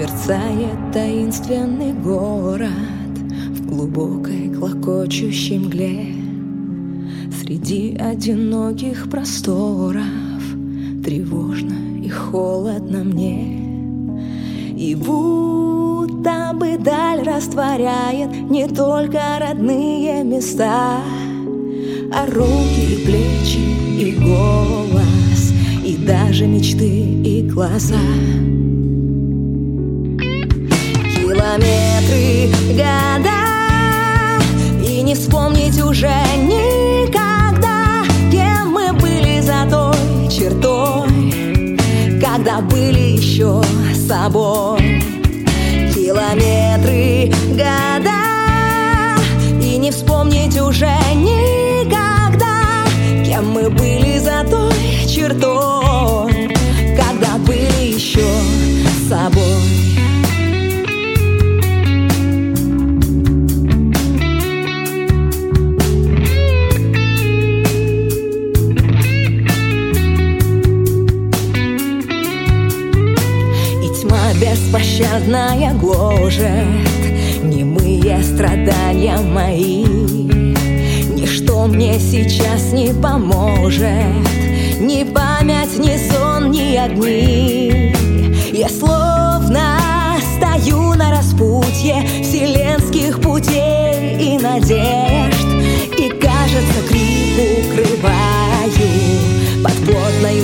Мерцает таинственный город В глубокой клокочущей мгле. Среди одиноких просторов Тревожно и холодно мне. И будто бы даль растворяет Не только родные места А руки и плечи и голос И даже мечты и глаза года. И не вспомнить уже никогда Кем мы были за той чертой Когда были еще собой. Километры, года. И не вспомнить уже никогда Кем мы были за той чертой Когда были еще собой беспощадная гложет. Немые страдания мои. Ничто мне сейчас не поможет. Ни память, ни сон, ни огни. Я словно стою на распутье Вселенских путей и надежд. И кажется, крик укрываю Под плотной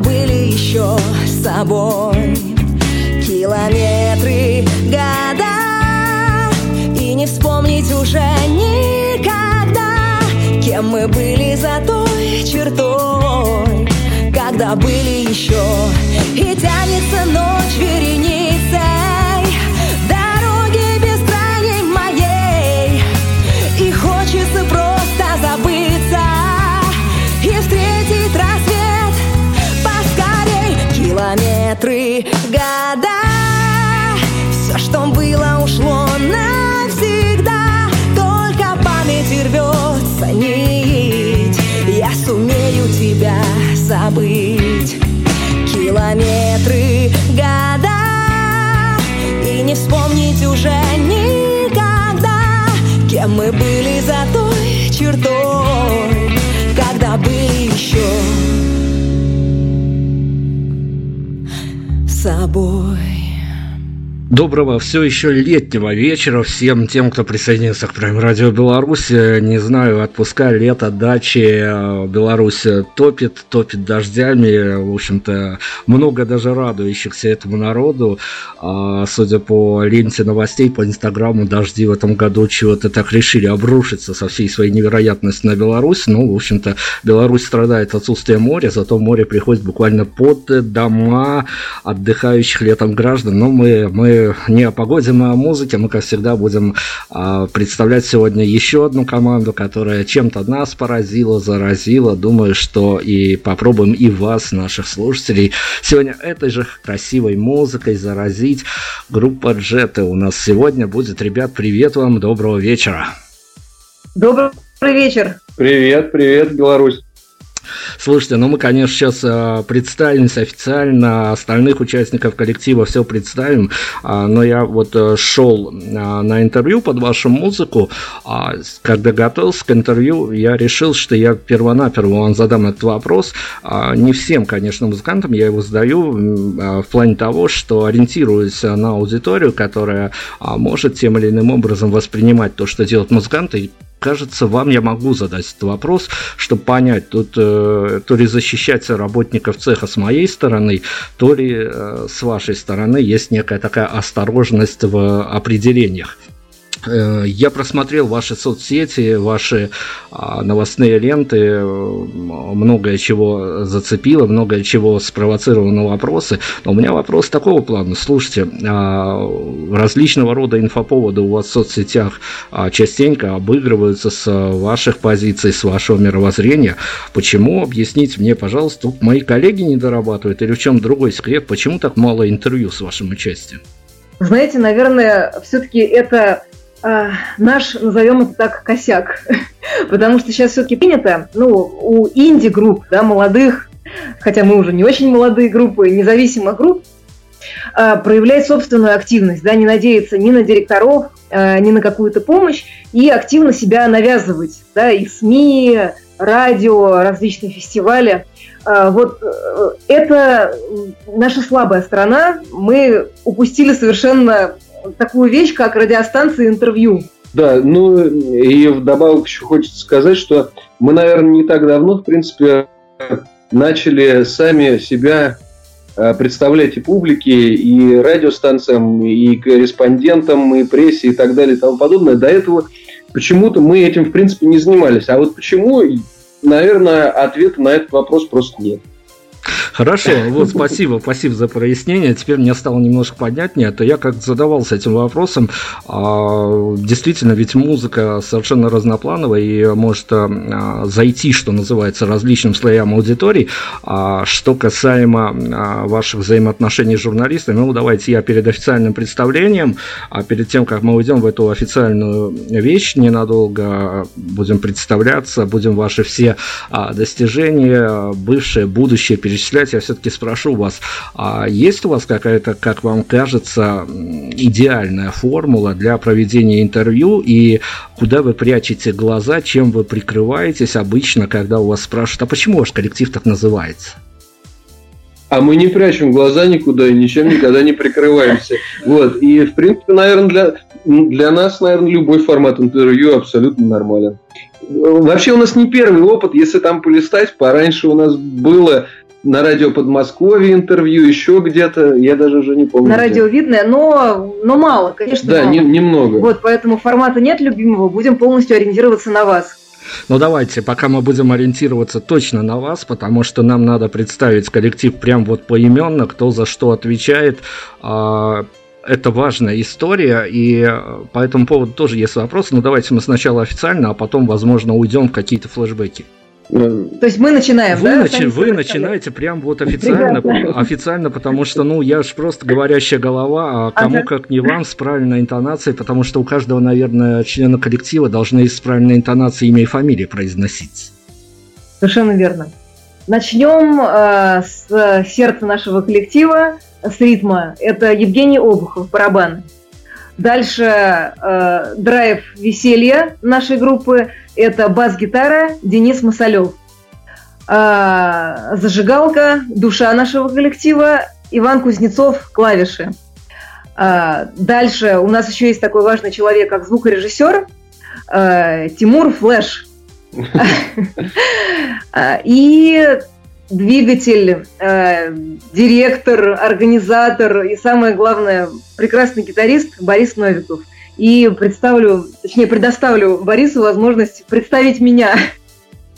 были еще с собой Километры, года. И не вспомнить уже никогда Кем мы были за той чертой Когда были еще. И тянется ночь вереницей Года. Все, что было, ушло навсегда. Только память рвется нить. Я сумею тебя забыть. Километры, года. И не вспомнить уже никогда Кем мы были за той чертой Когда были еще собой Доброго все еще летнего вечера всем тем, кто присоединился к Prime Radio Беларусь. Не знаю, отпуска, лето, дачи. Беларусь топит, топит дождями. В общем-то, много даже радующихся этому народу. А, судя по ленте новостей, по инстаграму, дожди в этом году чего-то так решили обрушиться со всей своей невероятностью на Беларусь. Ну, в общем-то, Беларусь страдает отсутствием моря, зато море приходит буквально под дома отдыхающих летом граждан. Но мы, мы не о погоде, мы о музыке. Мы, как всегда, будем а, представлять сегодня еще одну команду, которая чем-то нас поразила, заразила. Думаю, что и попробуем и вас, наших слушателей, сегодня этой же красивой музыкой заразить. Группа Джеты у нас сегодня будет. Ребят, привет вам, доброго вечера. Добрый вечер. Привет, привет, Беларусь. Слушайте, ну мы, конечно, сейчас э, представимся официально, остальных участников коллектива все представим, э, но я вот э, шел э, на интервью под вашу музыку, когда готовился к интервью, я решил, что я первонаперво вам задам этот вопрос, не всем, конечно, музыкантам, я его задаю в плане того, что ориентируюсь на аудиторию, которая может тем или иным образом воспринимать то, что делают музыканты, кажется, вам я могу задать этот вопрос, чтобы понять, тут э, то ли защищать работников цеха с моей стороны, то ли э, с вашей стороны есть некая такая осторожность в определениях. Э, я просмотрел ваши соцсети, ваши а, новостные ленты, многое чего зацепило, многое чего спровоцировало на вопросы. Но у меня вопрос такого плана. Слушайте, а, различного рода инфоповоды у вас в соцсетях а, частенько обыгрываются с ваших позиций, с вашего мировоззрения. Почему? Объясните мне, пожалуйста, мои коллеги не дорабатывают или в чем другой секрет? Почему так мало интервью с вашим участием? Знаете, наверное, все-таки это наш, назовем это так, косяк. Потому что сейчас все-таки принято, ну, у инди-групп, да, молодых, хотя мы уже не очень молодые группы, независимых групп, а, проявлять собственную активность, да, не надеяться ни на директоров, а, ни на какую-то помощь, и активно себя навязывать, да, и СМИ, радио, различные фестивали. Вот э, это наша слабая сторона. Мы упустили совершенно такую вещь, как радиостанция интервью. Да, ну и вдобавок еще хочется сказать, что мы, наверное, не так давно, в принципе, начали сами себя э, представлять и публике, и радиостанциям, и корреспондентам, и прессе, и так далее, и тому подобное. До этого почему-то мы этим, в принципе, не занимались. А вот почему, наверное, ответа на этот вопрос просто нет. Хорошо, вот спасибо, спасибо за прояснение. Теперь мне стало немножко понятнее. А то я как задавался этим вопросом. А, действительно, ведь музыка совершенно разноплановая и может а, зайти, что называется, различным слоям аудитории. А что касаемо а, ваших взаимоотношений с журналистами, ну давайте я перед официальным представлением, а перед тем, как мы уйдем в эту официальную вещь, ненадолго будем представляться, будем ваши все а, достижения, бывшие, будущие перечислять, я все-таки спрошу вас, а есть у вас какая-то, как вам кажется, идеальная формула для проведения интервью и куда вы прячете глаза, чем вы прикрываетесь обычно, когда у вас спрашивают, а почему ваш коллектив так называется? А мы не прячем глаза никуда и ничем никогда не прикрываемся. Вот. И, в принципе, наверное, для, для нас, наверное, любой формат интервью абсолютно нормален. Вообще у нас не первый опыт, если там полистать, пораньше у нас было на радио Подмосковье интервью, еще где-то, я даже уже не помню. На где. радио видно, но, но мало, конечно. Да, мало. Не, немного. Вот, поэтому формата нет любимого, будем полностью ориентироваться на вас. Ну давайте, пока мы будем ориентироваться точно на вас, потому что нам надо представить коллектив прям вот поименно, кто за что отвечает. А, это важная история, и по этому поводу тоже есть вопросы. Но давайте мы сначала официально, а потом, возможно, уйдем в какие-то флешбеки. То есть мы начинаем, вы да? Начи- вы начинаете прям вот официально, официально, потому что, ну, я же просто говорящая голова, а кому ага. как не вам с правильной интонацией, потому что у каждого, наверное, члена коллектива должны с правильной интонацией имя и фамилия произносить. Совершенно верно. Начнем э, с сердца нашего коллектива, с ритма. Это Евгений Обухов, барабан. Дальше э, драйв веселья нашей группы – это бас-гитара Денис Масалев. Э, зажигалка, душа нашего коллектива Иван Кузнецов, клавиши. Э, дальше у нас еще есть такой важный человек, как звукорежиссер э, Тимур Флэш. И двигатель, э, директор, организатор и, самое главное, прекрасный гитарист Борис Новиков. И представлю, точнее, предоставлю Борису возможность представить меня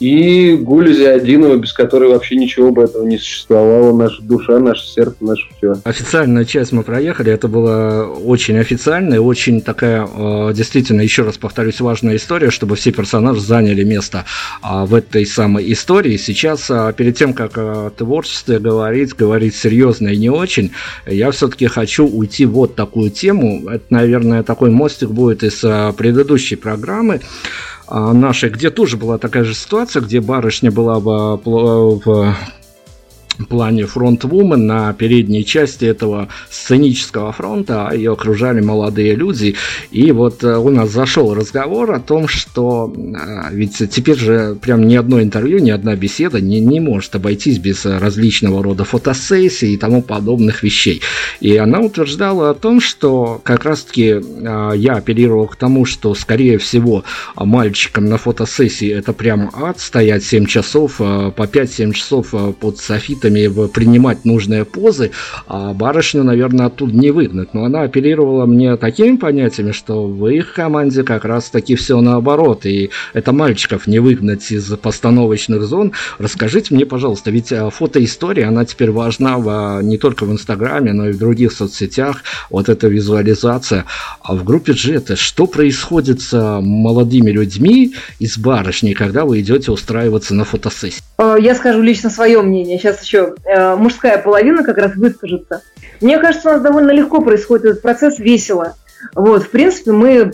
и Гуля Зиадинова, без которой вообще ничего бы этого не существовало. Наша душа, наше сердце, наше все. Официальную часть мы проехали. Это была очень официальная, очень такая, э, действительно, еще раз повторюсь, важная история, чтобы все персонажи заняли место а, в этой самой истории. Сейчас, а, перед тем, как о творчестве говорить, говорить серьезно и не очень, я все-таки хочу уйти вот такую тему. Это, наверное, такой мостик будет из а, предыдущей программы. А, нашей, где тоже была такая же ситуация, где барышня была в, в плане фронт-вумен на передней части этого сценического фронта, а ее окружали молодые люди. И вот э, у нас зашел разговор о том, что э, ведь теперь же прям ни одно интервью, ни одна беседа не, не может обойтись без различного рода фотосессий и тому подобных вещей. И она утверждала о том, что как раз-таки э, я апеллировал к тому, что скорее всего мальчикам на фотосессии это прям ад, стоять 7 часов, по 5-7 часов под софитами жестами принимать нужные позы, а барышню, наверное, оттуда не выгнать. Но она апеллировала мне такими понятиями, что в их команде как раз-таки все наоборот. И это мальчиков не выгнать из постановочных зон. Расскажите мне, пожалуйста, ведь э, фотоистория, она теперь важна в, не только в Инстаграме, но и в других соцсетях. Вот эта визуализация. А в группе Джета что происходит с молодыми людьми из барышни, когда вы идете устраиваться на фотосессии? Э, я скажу лично свое мнение. Сейчас еще э, мужская половина как раз выскажется. Мне кажется, у нас довольно легко происходит этот процесс весело. Вот, в принципе, мы э,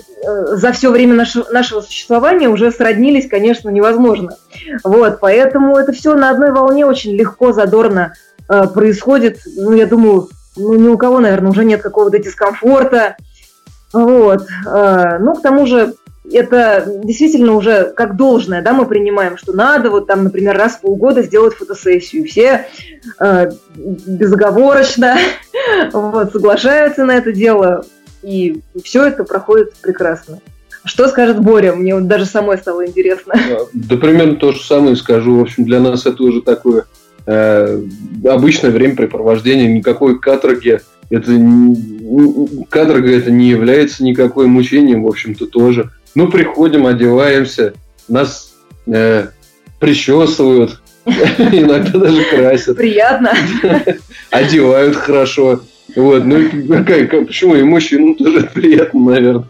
за все время нашего, нашего существования уже сроднились, конечно, невозможно. Вот, поэтому это все на одной волне очень легко, задорно э, происходит. Ну, я думаю, ну, ни у кого, наверное, уже нет какого-то дискомфорта. Вот. Ну, к тому же, это действительно уже как должное, да, мы принимаем, что надо вот там, например, раз в полгода сделать фотосессию. Все э, безоговорочно вот, соглашаются на это дело, и все это проходит прекрасно. Что скажет Боря? Мне вот даже самой стало интересно. Да, примерно то же самое скажу. В общем, для нас это уже такое э, обычное времяпрепровождение, никакой каторги. Это каторга это не является никакой мучением, в общем-то, тоже. Ну, приходим, одеваемся, нас э, причесывают, иногда даже красят. Приятно. Одевают хорошо. Вот, ну, почему и мужчинам тоже приятно, наверное.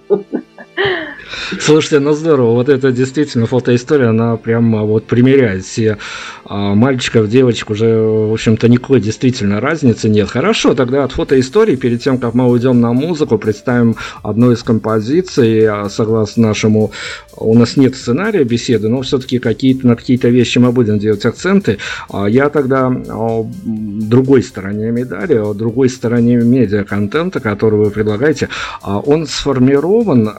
Слушайте, ну здорово, вот это действительно фотоистория, она прямо вот примеряет все а, мальчиков, девочек, уже, в общем-то, никакой действительно разницы нет. Хорошо, тогда от фотоистории, перед тем, как мы уйдем на музыку, представим одну из композиций, а, согласно нашему, у нас нет сценария беседы, но все-таки какие-то, на какие-то вещи мы будем делать акценты. А, я тогда о другой стороне медали, о другой стороне медиа-контента, который вы предлагаете, он сформирован,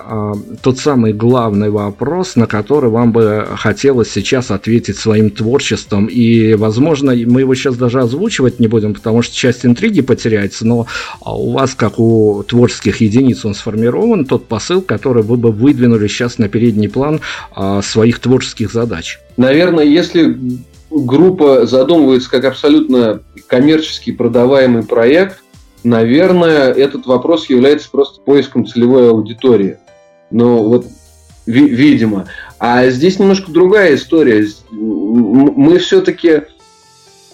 тот самый главный вопрос, на который вам бы хотелось сейчас ответить своим творчеством. И, возможно, мы его сейчас даже озвучивать не будем, потому что часть интриги потеряется, но а, у вас, как у творческих единиц, он сформирован, тот посыл, который вы бы выдвинули сейчас на передний план а, своих творческих задач. Наверное, если группа задумывается как абсолютно коммерческий продаваемый проект, наверное, этот вопрос является просто поиском целевой аудитории. Но вот ви- видимо. А здесь немножко другая история. Мы все-таки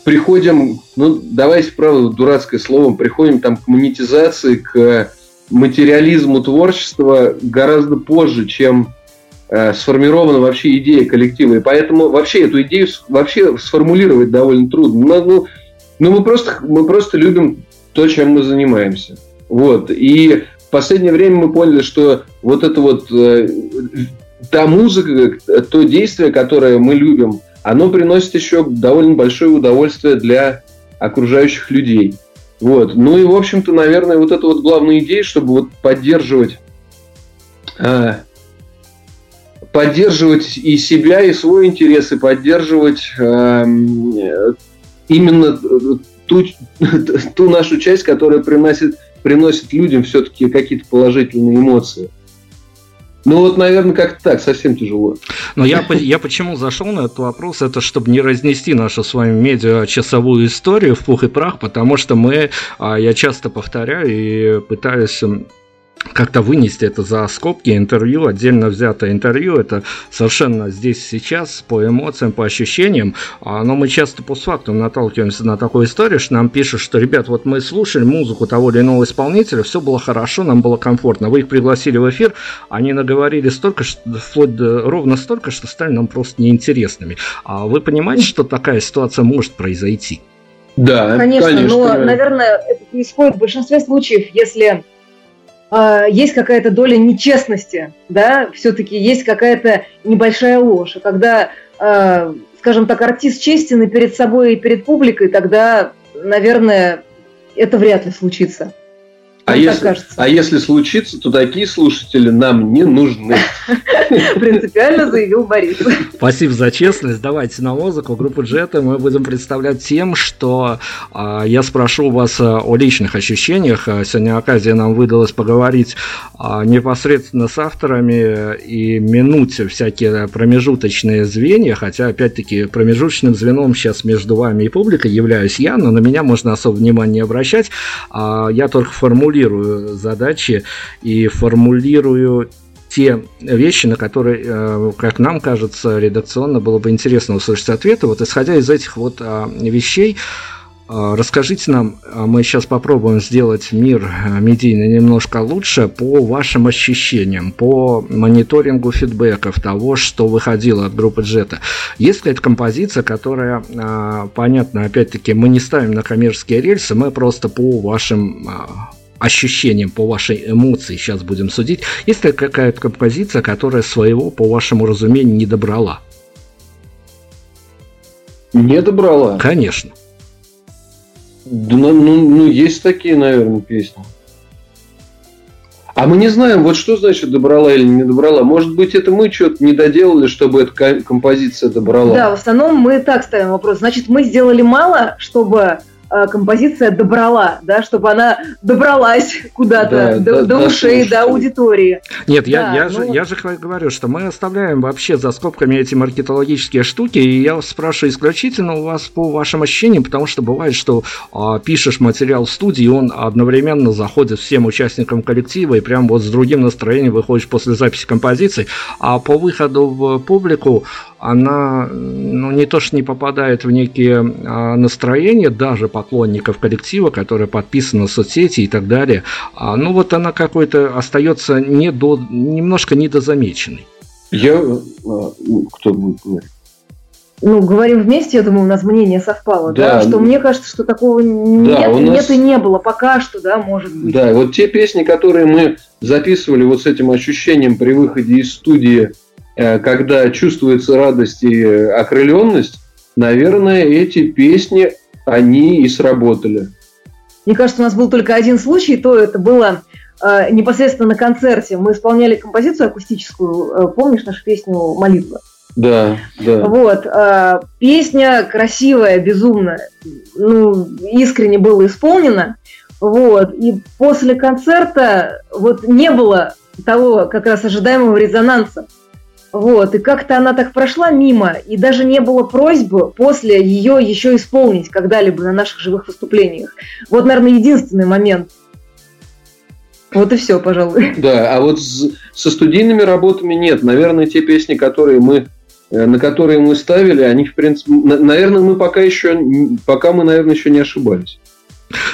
приходим, ну, давайте, правда, дурацкое слово, приходим там к монетизации, к материализму творчества гораздо позже, чем э, сформирована вообще идея коллектива. И поэтому вообще эту идею вообще сформулировать довольно трудно. Ну, ну, ну мы, просто, мы просто любим то, чем мы занимаемся. Вот. И последнее время мы поняли, что вот это вот э, та музыка, то действие, которое мы любим, оно приносит еще довольно большое удовольствие для окружающих людей. Вот. Ну и, в общем-то, наверное, вот это вот главная идея, чтобы вот поддерживать, э, поддерживать и себя, и свой интерес, и поддерживать э, именно ту, ту нашу часть, которая приносит приносит людям все-таки какие-то положительные эмоции. Ну вот, наверное, как-то так, совсем тяжело. Но я, я почему зашел на этот вопрос, это чтобы не разнести нашу с вами медиа часовую историю в пух и прах, потому что мы, а, я часто повторяю и пытаюсь как-то вынести это за скобки. Интервью, отдельно взятое интервью, это совершенно здесь сейчас, по эмоциям, по ощущениям, а, но мы часто по постфактум наталкиваемся на такую историю, что нам пишут, что, ребят, вот мы слушали музыку того или иного исполнителя, все было хорошо, нам было комфортно, вы их пригласили в эфир, они наговорили столько, что, вплоть до, ровно столько, что стали нам просто неинтересными. А вы понимаете, что такая ситуация может произойти? Да, конечно, конечно но, наверное, это происходит в большинстве случаев, если э, есть какая-то доля нечестности, да, все-таки есть какая-то небольшая ложь. И когда, э, скажем так, артист честен и перед собой, и перед публикой, тогда, наверное, это вряд ли случится. А если, а если случится, то такие слушатели нам не нужны. Принципиально заявил Борис. Спасибо за честность. Давайте на музыку. Группу Джета мы будем представлять тем, что э, я спрошу вас а, о личных ощущениях. А, сегодня оказия нам выдалось поговорить э, непосредственно с авторами и минуть всякие промежуточные звенья, хотя, опять-таки, промежуточным звеном сейчас между вами и публикой являюсь я, но на меня можно особо внимания не обращать. Э, я только формулирую формулирую задачи и формулирую те вещи, на которые, э, как нам кажется, редакционно было бы интересно услышать ответы. Вот исходя из этих вот а, вещей, а, расскажите нам, мы сейчас попробуем сделать мир э, медийный немножко лучше по вашим ощущениям, по мониторингу фидбэков того, что выходило от группы Джета. Есть какая-то композиция, которая, понятно, опять-таки, мы не ставим на коммерческие рельсы, мы просто по вашим ощущениям, по вашей эмоции сейчас будем судить, есть ли какая-то композиция, которая своего, по вашему разумению, не добрала? Не добрала? Конечно. Да, ну, ну, ну, есть такие, наверное, песни. А мы не знаем, вот что значит добрала или не добрала. Может быть, это мы что-то не доделали, чтобы эта композиция добрала. Да, в основном мы так ставим вопрос. Значит, мы сделали мало, чтобы композиция добрала, да, чтобы она добралась куда-то да, до, да, до ушей, до аудитории. Нет, я, да, я, ну... же, я же говорю, что мы оставляем вообще за скобками эти маркетологические штуки, и я спрашиваю исключительно у вас по вашим ощущениям, потому что бывает, что а, пишешь материал в студии, он одновременно заходит всем участникам коллектива, и прям вот с другим настроением выходишь после записи композиции, а по выходу в публику она ну, не то что не попадает в некие а, настроения даже поклонников коллектива, которые подписаны на соцсети и так далее, а, ну вот она какой-то остается не до, немножко недозамеченной. Я... А, кто будет говорить? ну, говорим вместе, я думаю, у нас мнение совпало, да, да что мне кажется, что такого нет, да, нас... нет и не было пока что, да, может быть. Да, вот те песни, которые мы записывали вот с этим ощущением при выходе из студии Э, когда чувствуется радость и окрыленность, наверное, эти песни, они и сработали. Мне кажется, у нас был только один случай, то это было э, непосредственно на концерте. Мы исполняли композицию акустическую, э, помнишь нашу песню «Молитва»? Да, да. Вот, э, песня красивая, безумная, ну, искренне было исполнено, вот, и после концерта вот не было того как раз ожидаемого резонанса. Вот, и как-то она так прошла мимо, и даже не было просьбы после ее еще исполнить когда-либо на наших живых выступлениях. Вот, наверное, единственный момент. Вот и все, пожалуй. Да, а вот со студийными работами нет. Наверное, те песни, которые мы э, на которые мы ставили, они, в принципе, наверное, мы пока еще, пока мы, наверное, еще не ошибались.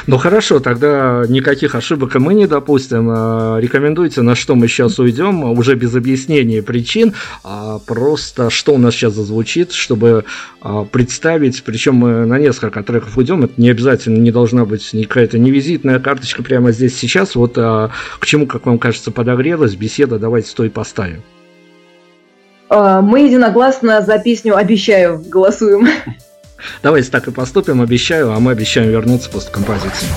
Ну хорошо, тогда никаких ошибок мы не допустим. А, рекомендуйте, на что мы сейчас уйдем, уже без объяснения причин, а просто что у нас сейчас зазвучит, чтобы а, представить, причем мы на несколько треков уйдем, это не обязательно не должна быть какая-то не визитная карточка прямо здесь сейчас, вот а, к чему, как вам кажется, подогрелась беседа, давайте стой поставим. Мы единогласно за песню «Обещаю» голосуем. Давайте так и поступим, обещаю, а мы обещаем вернуться после композиции.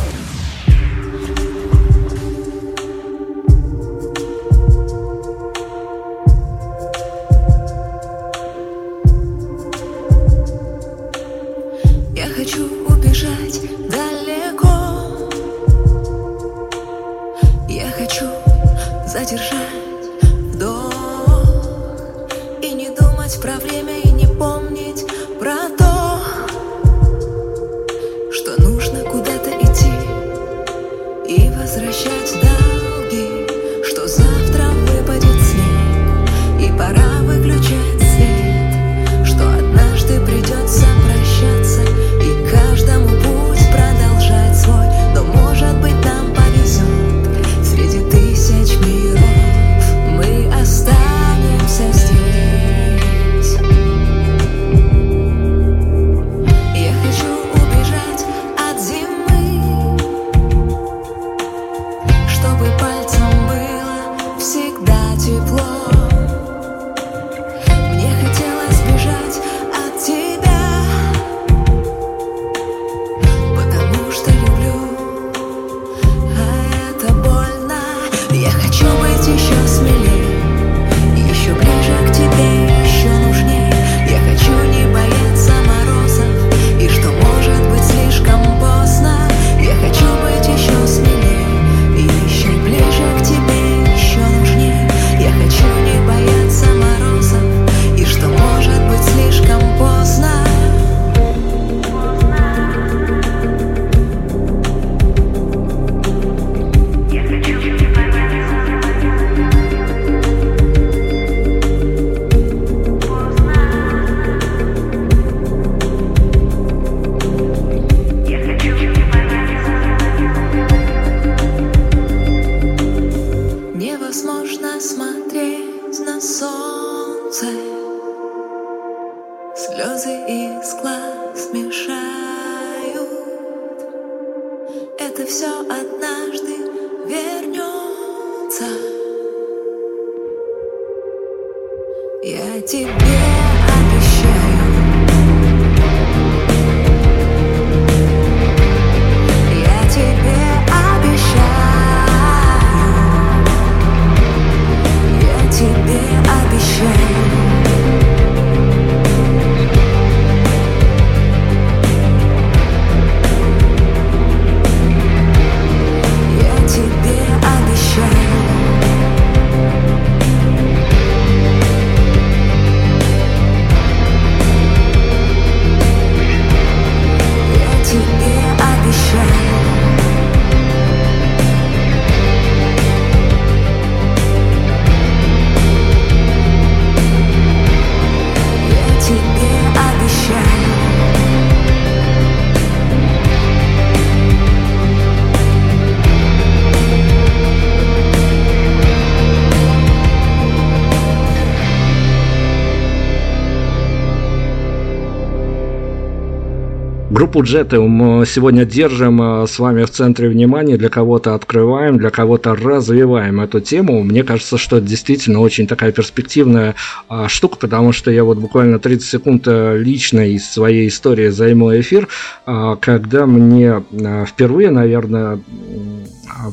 Группу Джеты мы сегодня держим э, с вами в центре внимания, для кого-то открываем, для кого-то развиваем эту тему. Мне кажется, что это действительно очень такая перспективная а, штука, потому что я вот буквально 30 секунд э, лично из своей истории займу эфир, а, когда мне э, впервые, наверное,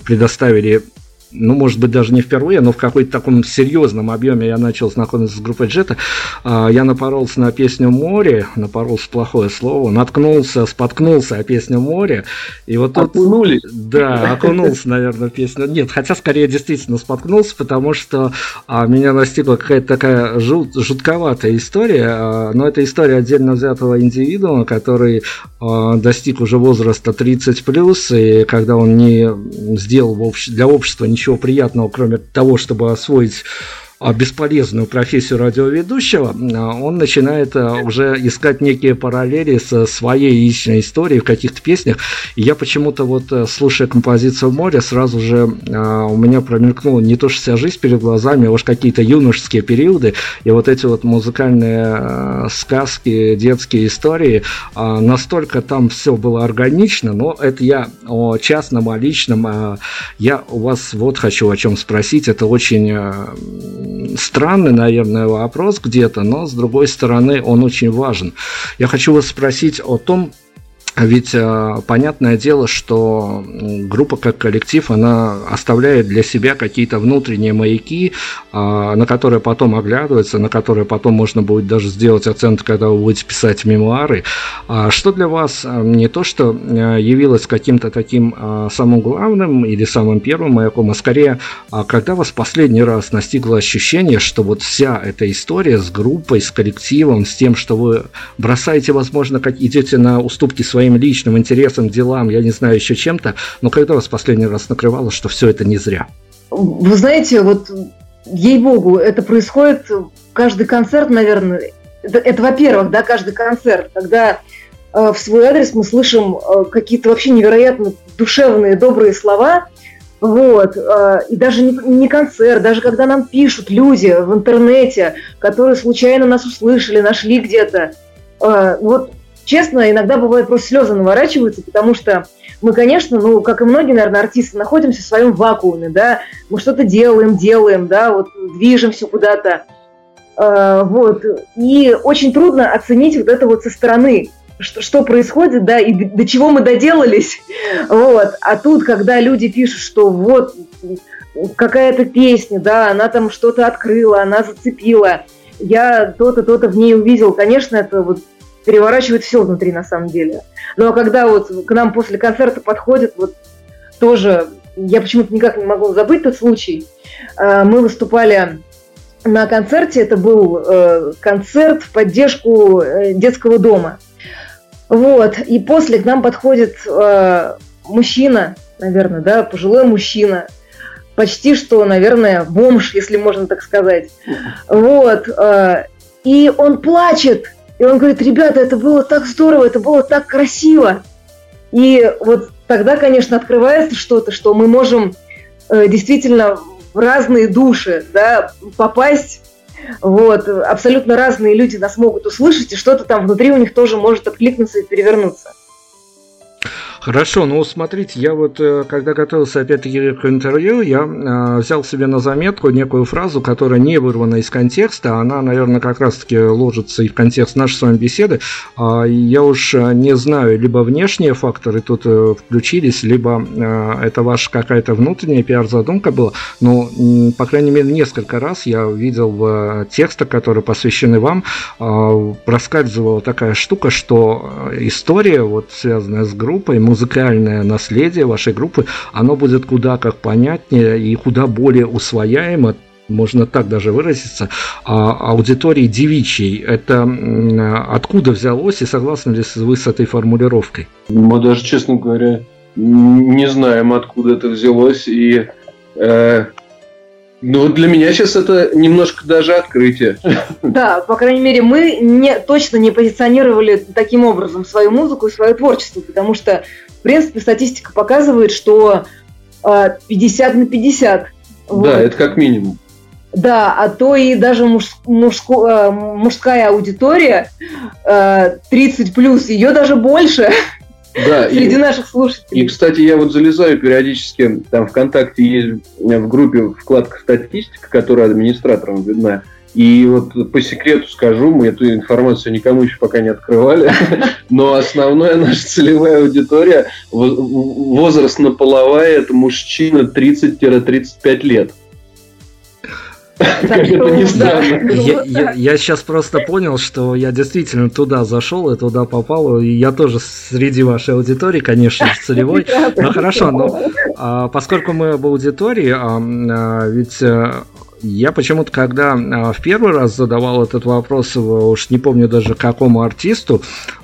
предоставили ну, может быть, даже не впервые, но в какой-то таком серьезном объеме я начал знакомиться с группой Джета. А, я напоролся на песню «Море», напоролся плохое слово, наткнулся, споткнулся о песню «Море». И вот тут... Окунулись? Да, окунулся, наверное, песню. Нет, хотя скорее действительно споткнулся, потому что а, меня настигла какая-то такая жут, жутковатая история, а, но это история отдельно взятого индивидуума, который достиг уже возраста 30+, и когда он не сделал для общества ничего ничего приятного, кроме того, чтобы освоить бесполезную профессию радиоведущего, а, он начинает а, уже искать некие параллели со своей личной историей в каких-то песнях. И я почему-то вот, слушая композицию «Море», сразу же у меня промелькнула не то что вся жизнь перед глазами, а уж какие-то юношеские периоды. И вот эти вот музыкальные сказки, детские истории, настолько там все было органично, но это я о частном, о личном. Я у вас вот хочу о чем спросить. Это очень странный, наверное, вопрос где-то, но с другой стороны он очень важен. Я хочу вас спросить о том, ведь э, понятное дело, что группа как коллектив, она оставляет для себя какие-то внутренние маяки, э, на которые потом оглядываются, на которые потом можно будет даже сделать оценку, когда вы будете писать мемуары. А что для вас э, не то, что э, явилось каким-то таким самым главным или самым первым маяком, а скорее, э, когда вас последний раз настигло ощущение, что вот вся эта история с группой, с коллективом, с тем, что вы бросаете, возможно, как идете на уступки своим своим личным интересам, делам, я не знаю, еще чем-то, но когда вас последний раз накрывало, что все это не зря? Вы знаете, вот ей-богу, это происходит каждый концерт, наверное. Это, это во-первых, да, каждый концерт, когда э, в свой адрес мы слышим э, какие-то вообще невероятно душевные, добрые слова, вот, э, и даже не, не концерт, даже когда нам пишут люди в интернете, которые случайно нас услышали, нашли где-то, э, вот честно, иногда бывает просто слезы наворачиваются, потому что мы, конечно, ну, как и многие, наверное, артисты, находимся в своем вакууме, да, мы что-то делаем, делаем, да, вот движемся куда-то, э, вот, и очень трудно оценить вот это вот со стороны, что, что происходит, да, и до чего мы доделались, вот, а тут, когда люди пишут, что вот какая-то песня, да, она там что-то открыла, она зацепила, я то-то, то-то в ней увидел, конечно, это вот переворачивает все внутри на самом деле. Ну, а когда вот к нам после концерта подходит, вот тоже, я почему-то никак не могу забыть тот случай, э, мы выступали на концерте, это был э, концерт в поддержку э, детского дома. Вот, и после к нам подходит мужчина, наверное, да, пожилой мужчина, почти что, наверное, бомж, если можно так сказать. Вот, и он плачет, и он говорит, ребята, это было так здорово, это было так красиво. И вот тогда, конечно, открывается что-то, что мы можем э, действительно в разные души да, попасть. Вот, абсолютно разные люди нас могут услышать, и что-то там внутри у них тоже может откликнуться и перевернуться. Хорошо, ну смотрите, я вот э, когда готовился опять-таки к интервью, я э, взял себе на заметку некую фразу, которая не вырвана из контекста, она, наверное, как раз-таки ложится и в контекст нашей с вами беседы. Э, я уж э, не знаю, либо внешние факторы тут э, включились, либо э, это ваша какая-то внутренняя пиар-задумка была, но, э, по крайней мере, несколько раз я видел в текстах, которые посвящены вам, э, проскальзывала такая штука, что история, вот связанная с группой, музыкальное наследие вашей группы, оно будет куда как понятнее и куда более усвояемо, можно так даже выразиться, а аудитории девичьей. Это откуда взялось и согласны ли вы с этой формулировкой? Мы даже, честно говоря, не знаем, откуда это взялось. И э, ну, для меня сейчас это немножко даже открытие. Да, по крайней мере, мы не, точно не позиционировали таким образом свою музыку и свое творчество, потому что, в принципе, статистика показывает, что э, 50 на 50. Да, вот. это как минимум. Да, а то и даже муж, мужско, э, мужская аудитория э, 30 плюс, ее даже больше. Да, среди и, наших слушателей. И, кстати, я вот залезаю периодически, там ВКонтакте есть в группе вкладка статистика, которая администратором видна. И вот по секрету скажу, мы эту информацию никому еще пока не открывали, но основная наша целевая аудитория возрастно-половая – это мужчина 30-35 лет. Как это не странно. Я сейчас просто понял, что я действительно туда зашел и туда попал, и я тоже среди вашей аудитории, конечно, целевой. Но хорошо, но а, поскольку мы об аудитории, а, а, ведь э, я почему-то, когда в первый раз задавал этот вопрос, уж не помню даже какому артисту,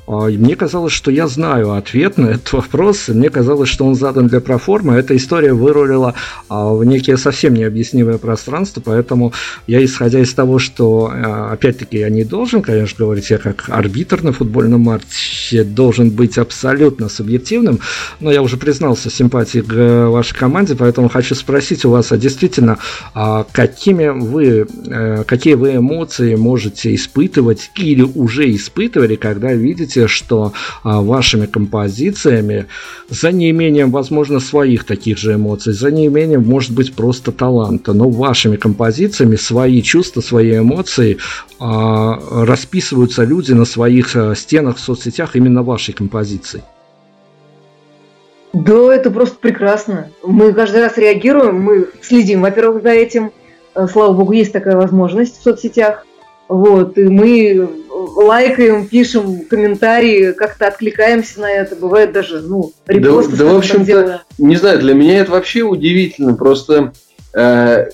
мне казалось, что я знаю ответ на этот вопрос. Мне казалось, что он задан для проформы. Эта история вырулила а, в некие совсем необъяснимое пространство, поэтому я, исходя из того, что, а, опять-таки, я не должен, конечно, говорить, я как арбитр на футбольном матче должен быть абсолютно субъективным, но я уже признался симпатии к вашей команде, поэтому хочу спросить у вас, а действительно, какими вы, э, какие вы эмоции можете испытывать или уже испытывали, когда видите видите, что а, вашими композициями, за неимением, возможно, своих таких же эмоций, за неимением, может быть, просто таланта, но вашими композициями свои чувства, свои эмоции а, расписываются люди на своих а, стенах в соцсетях именно вашей композиции. Да, это просто прекрасно. Мы каждый раз реагируем, мы следим, во-первых, за этим. Э, слава богу, есть такая возможность в соцсетях. Вот, и мы лайкаем, пишем комментарии, как-то откликаемся на это. Бывает даже, ну, репосты. Да, да в общем-то, не знаю, для меня это вообще удивительно. Просто э,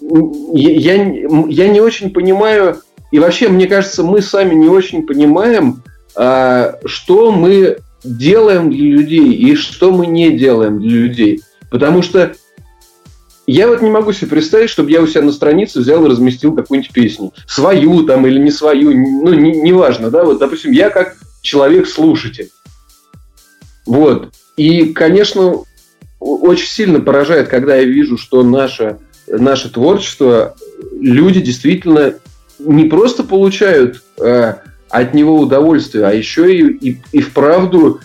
я, я не очень понимаю, и вообще, мне кажется, мы сами не очень понимаем, э, что мы делаем для людей и что мы не делаем для людей. Потому что я вот не могу себе представить, чтобы я у себя на странице взял и разместил какую-нибудь песню. Свою там или не свою, ну, неважно, не, да, вот, допустим, я как человек-слушатель. Вот. И, конечно, очень сильно поражает, когда я вижу, что наше, наше творчество, люди действительно не просто получают э, от него удовольствие, а еще и, и, и вправду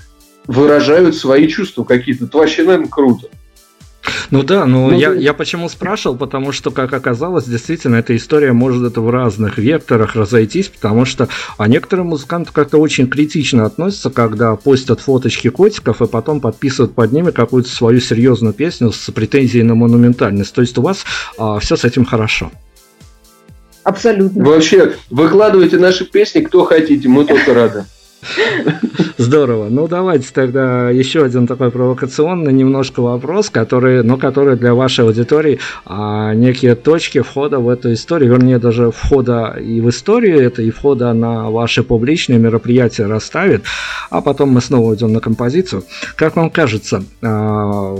выражают свои чувства какие-то. Это вообще, наверное, круто. Ну да, ну, ну я, я почему спрашивал, потому что, как оказалось, действительно, эта история может это в разных векторах разойтись, потому что а некоторые музыканты как-то очень критично относятся, когда постят фоточки котиков и потом подписывают под ними какую-то свою серьезную песню с претензией на монументальность. То есть у вас а, все с этим хорошо. Абсолютно. Вообще, выкладывайте наши песни, кто хотите, мы только рады. Здорово. Ну, давайте тогда еще один такой провокационный немножко вопрос, который, ну, который для вашей аудитории а, некие точки входа в эту историю, вернее, даже входа и в историю это, и входа на ваши публичные мероприятия расставит, а потом мы снова идем на композицию. Как вам кажется, а,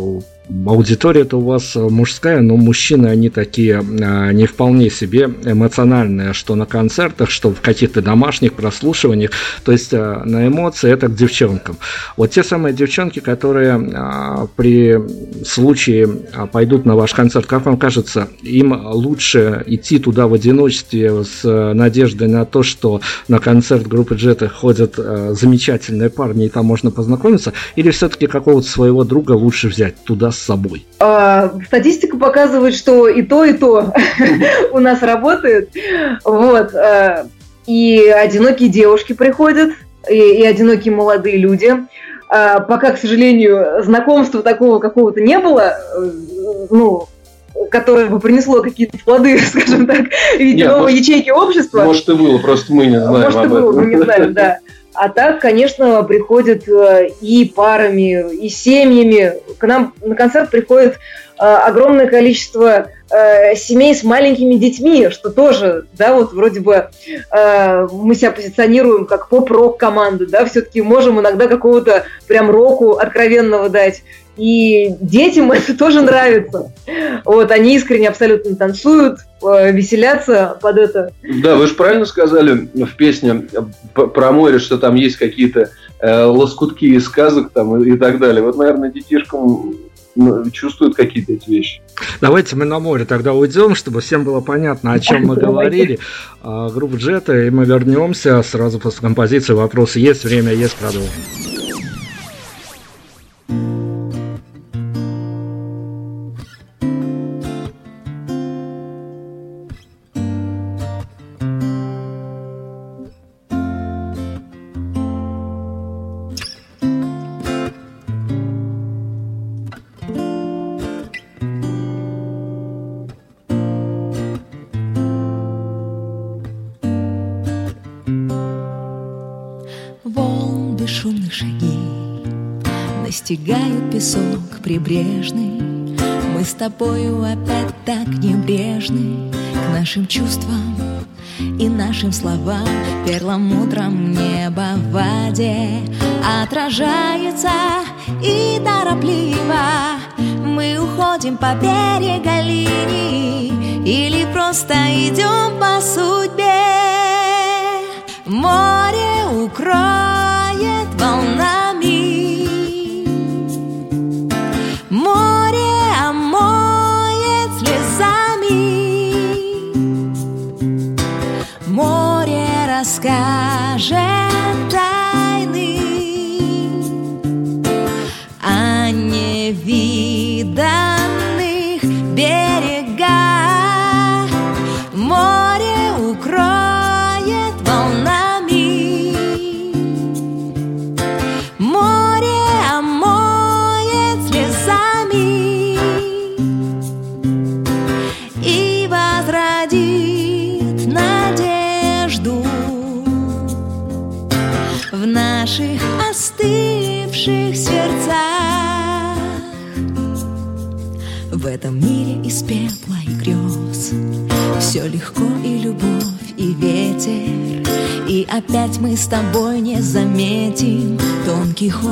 аудитория это у вас мужская, но мужчины, они такие не вполне себе эмоциональные, что на концертах, что в каких-то домашних прослушиваниях, то есть на эмоции это к девчонкам. Вот те самые девчонки, которые при случае пойдут на ваш концерт, как вам кажется, им лучше идти туда в одиночестве с надеждой на то, что на концерт группы Джета ходят замечательные парни, и там можно познакомиться, или все-таки какого-то своего друга лучше взять туда с собой? А, статистика показывает, что и то, и то у нас работает. Вот. А, и одинокие девушки приходят, и, и одинокие молодые люди. А, пока, к сожалению, знакомства такого какого-то не было, э, ну, которое бы принесло какие-то плоды, скажем так, в виде Нет, новой может, ячейки общества. Может, и было, просто мы не знаем Может, и было, мы не знаем, да. А так, конечно, приходят э, и парами, и семьями. К нам на концерт приходит э, огромное количество э, семей с маленькими детьми, что тоже, да, вот вроде бы мы себя позиционируем как поп-рок команда, да, все-таки можем иногда какого-то прям року откровенного дать. И детям это тоже нравится. Вот, они искренне абсолютно танцуют, э, веселятся под это. Да, вы же правильно сказали в песне про море, что там есть какие-то э, лоскутки из сказок там и, и так далее. Вот, наверное, детишкам чувствуют какие-то эти вещи. Давайте мы на море тогда уйдем, чтобы всем было понятно, о чем мы говорили. А, группа Джета, и мы вернемся сразу после композиции. Вопросы есть, время есть, продолжим. Стегают песок прибрежный. Мы с тобою опять так небрежны К нашим чувствам и нашим словам. Перламутром небо в воде Отражается и торопливо. Мы уходим по берега линии Или просто идем по судьбе. Море укроет из пепла и грез. Все легко и любовь, и ветер. И опять мы с тобой не заметим Тонкий ход.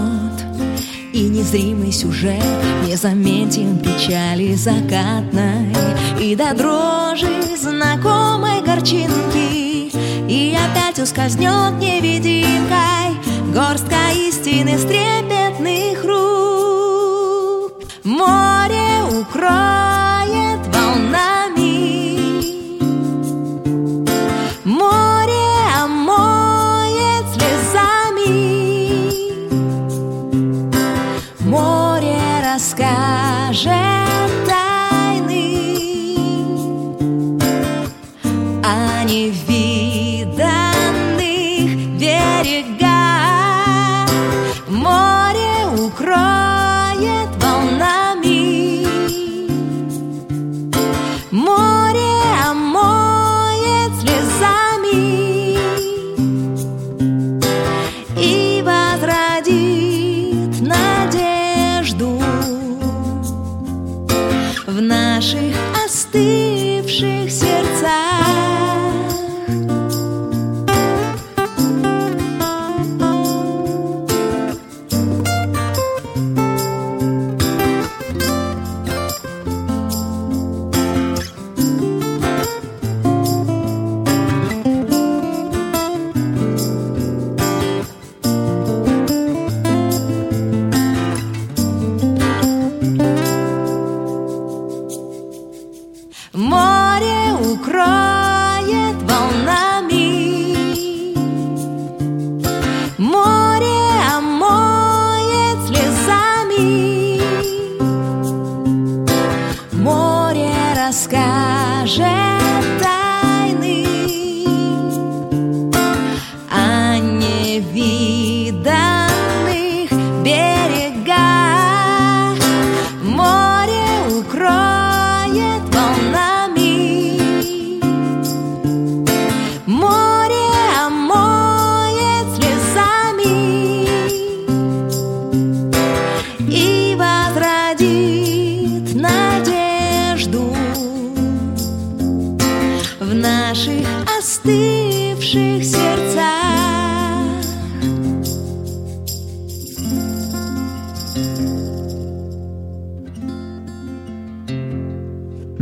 И незримый сюжет Не заметим печали закатной. И до дрожи знакомой горчинки. И опять ускользнет невидимкой Горстка истины с трепетных рук. Море укроет all night.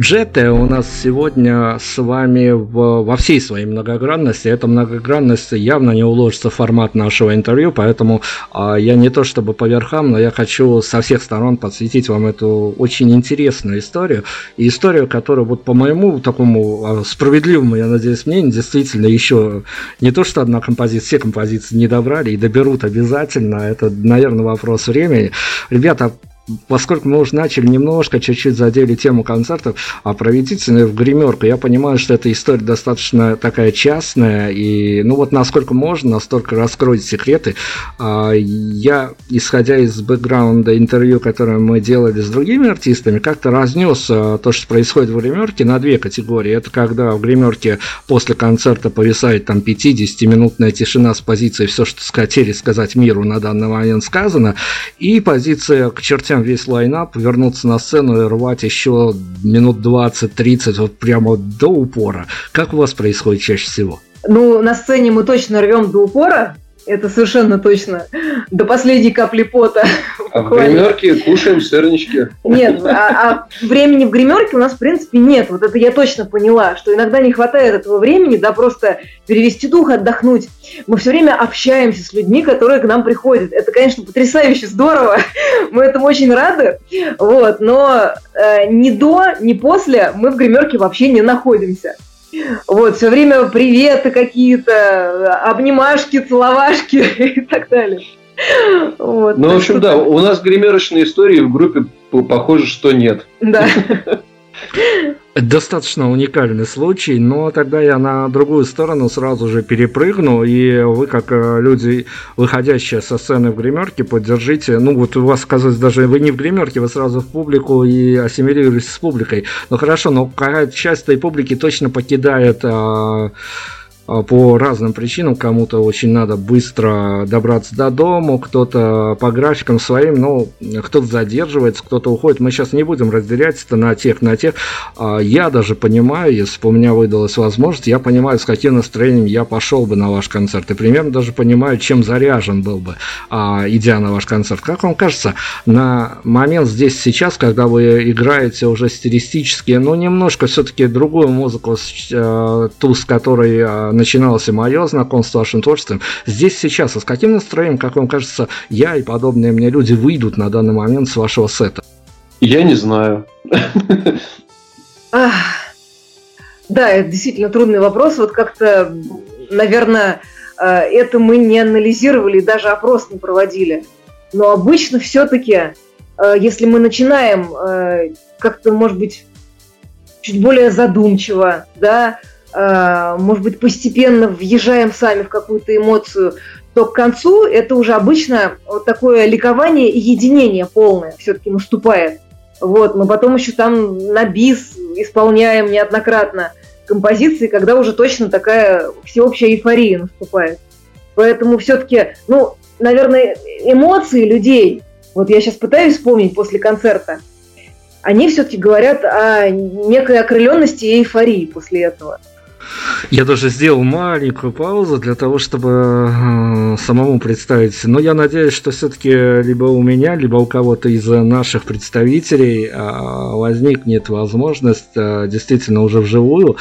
Джеты у нас сегодня с вами в, во всей своей многогранности. Эта многогранность явно не уложится в формат нашего интервью, поэтому а, я не то чтобы по верхам, но я хочу со всех сторон подсветить вам эту очень интересную историю. И историю, которая вот по моему такому а, справедливому, я надеюсь, мнению, действительно еще не то, что одна композиция, все композиции не добрали и доберут обязательно. Это, наверное, вопрос времени. Ребята, поскольку мы уже начали немножко, чуть-чуть задели тему концертов, а проведите в гримерку. Я понимаю, что эта история достаточно такая частная, и ну вот насколько можно, настолько раскроить секреты. А, я, исходя из бэкграунда интервью, которое мы делали с другими артистами, как-то разнес а, то, что происходит в гримерке, на две категории. Это когда в гримерке после концерта повисает там 50-минутная тишина с позицией все, что хотели сказать миру на данный момент сказано, и позиция к чертям всем весь лайнап, вернуться на сцену и рвать еще минут 20-30, вот прямо до упора. Как у вас происходит чаще всего? Ну, на сцене мы точно рвем до упора, это совершенно точно. До последней капли пота. А в гримерке кушаем сырнички. Нет, а, а времени в гримерке у нас, в принципе, нет. Вот это я точно поняла, что иногда не хватает этого времени, да, просто перевести дух, отдохнуть. Мы все время общаемся с людьми, которые к нам приходят. Это, конечно, потрясающе здорово. Мы этому очень рады. Вот, но э, ни до, ни после мы в гримерке вообще не находимся. Вот, все время приветы какие-то, обнимашки, целовашки и так далее. Вот, ну, в общем, да, у нас гримерочной истории в группе похоже, что нет. Да. Достаточно уникальный случай, но тогда я на другую сторону сразу же перепрыгну, и вы, как э, люди, выходящие со сцены в гримерке, поддержите, ну вот у вас, оказывается, даже вы не в гримерке, вы сразу в публику и ассимилируетесь с публикой. Ну хорошо, но какая-то часть этой публики точно покидает а, по разным причинам. Кому-то очень надо быстро добраться до дома, кто-то по графикам своим, но кто-то задерживается, кто-то уходит. Мы сейчас не будем разделять это на тех, на тех. А, я даже понимаю, если бы у меня выдалась возможность, я понимаю, с каким настроением я пошел бы на ваш концерт. И примерно даже понимаю, чем заряжен был бы, а, идя на ваш концерт. Как вам кажется, на момент здесь сейчас, когда вы играете уже стилистически, ну, немножко все-таки другую музыку, ту, с которой начиналось и мое знакомство с вашим творчеством. Здесь сейчас, а с каким настроением, как вам кажется, я и подобные мне люди выйдут на данный момент с вашего сета? Я не знаю. Да, это действительно трудный вопрос. Вот как-то, наверное, э, это мы не анализировали, даже опрос не проводили. Но обычно все-таки, э, если мы начинаем э, как-то, может быть, чуть более задумчиво, да, может быть, постепенно въезжаем сами в какую-то эмоцию, то к концу это уже обычно вот такое ликование и единение полное все-таки наступает. Вот, мы потом еще там на бис исполняем неоднократно композиции, когда уже точно такая всеобщая эйфория наступает. Поэтому все-таки, ну, наверное, эмоции людей, вот я сейчас пытаюсь вспомнить после концерта, они все-таки говорят о некой окрыленности и эйфории после этого. Я даже сделал маленькую паузу для того, чтобы э, самому представить. Но я надеюсь, что все-таки либо у меня, либо у кого-то из наших представителей э, возникнет возможность э, действительно уже вживую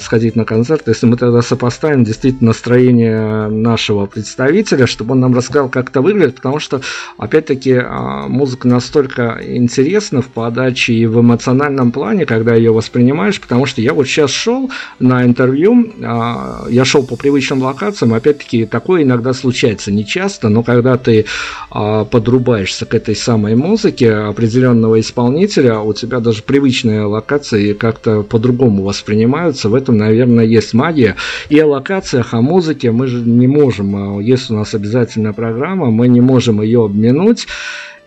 сходить на концерт. Если мы тогда сопоставим действительно настроение нашего представителя, чтобы он нам рассказал, как это выглядит, потому что, опять-таки, музыка настолько интересна в подаче и в эмоциональном плане, когда ее воспринимаешь, потому что я вот сейчас шел на интервью интервью, а, я шел по привычным локациям, опять-таки такое иногда случается, не часто, но когда ты а, подрубаешься к этой самой музыке определенного исполнителя, у тебя даже привычные локации как-то по-другому воспринимаются, в этом, наверное, есть магия. И о локациях, о музыке мы же не можем, а, есть у нас обязательная программа, мы не можем ее обминуть,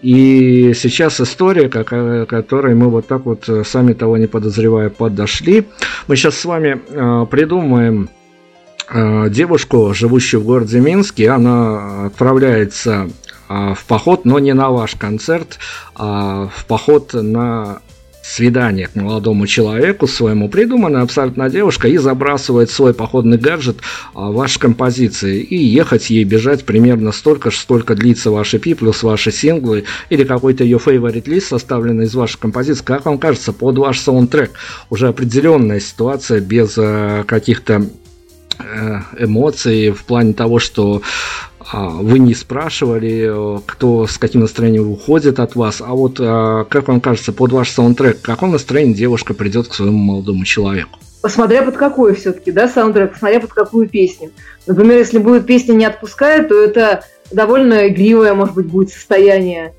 и сейчас история, к которой мы вот так вот, э, сами того не подозревая, подошли. Мы сейчас с вами э, придумаем э, девушку, живущую в городе Минске. Она отправляется э, в поход, но не на ваш концерт, а в поход на свидание к молодому человеку, своему придуманная абсолютно девушка, и забрасывает свой походный гаджет а, в ваши композиции. И ехать ей бежать примерно столько же, сколько длится ваши пи, плюс ваши синглы, или какой-то ее фейворит лист, составленный из ваших композиций. Как вам кажется, под ваш саундтрек уже определенная ситуация без э, каких-то э, эмоций в плане того, что вы не спрашивали, э, кто с каким настроением уходит от вас, а вот э, как вам кажется, под ваш саундтрек, в каком настроении девушка придет к своему молодому человеку? Посмотря под какой все-таки, да, саундтрек, посмотря под какую песню. Например, если будет песня «Не отпускает», то это довольно игривое, может быть, будет состояние.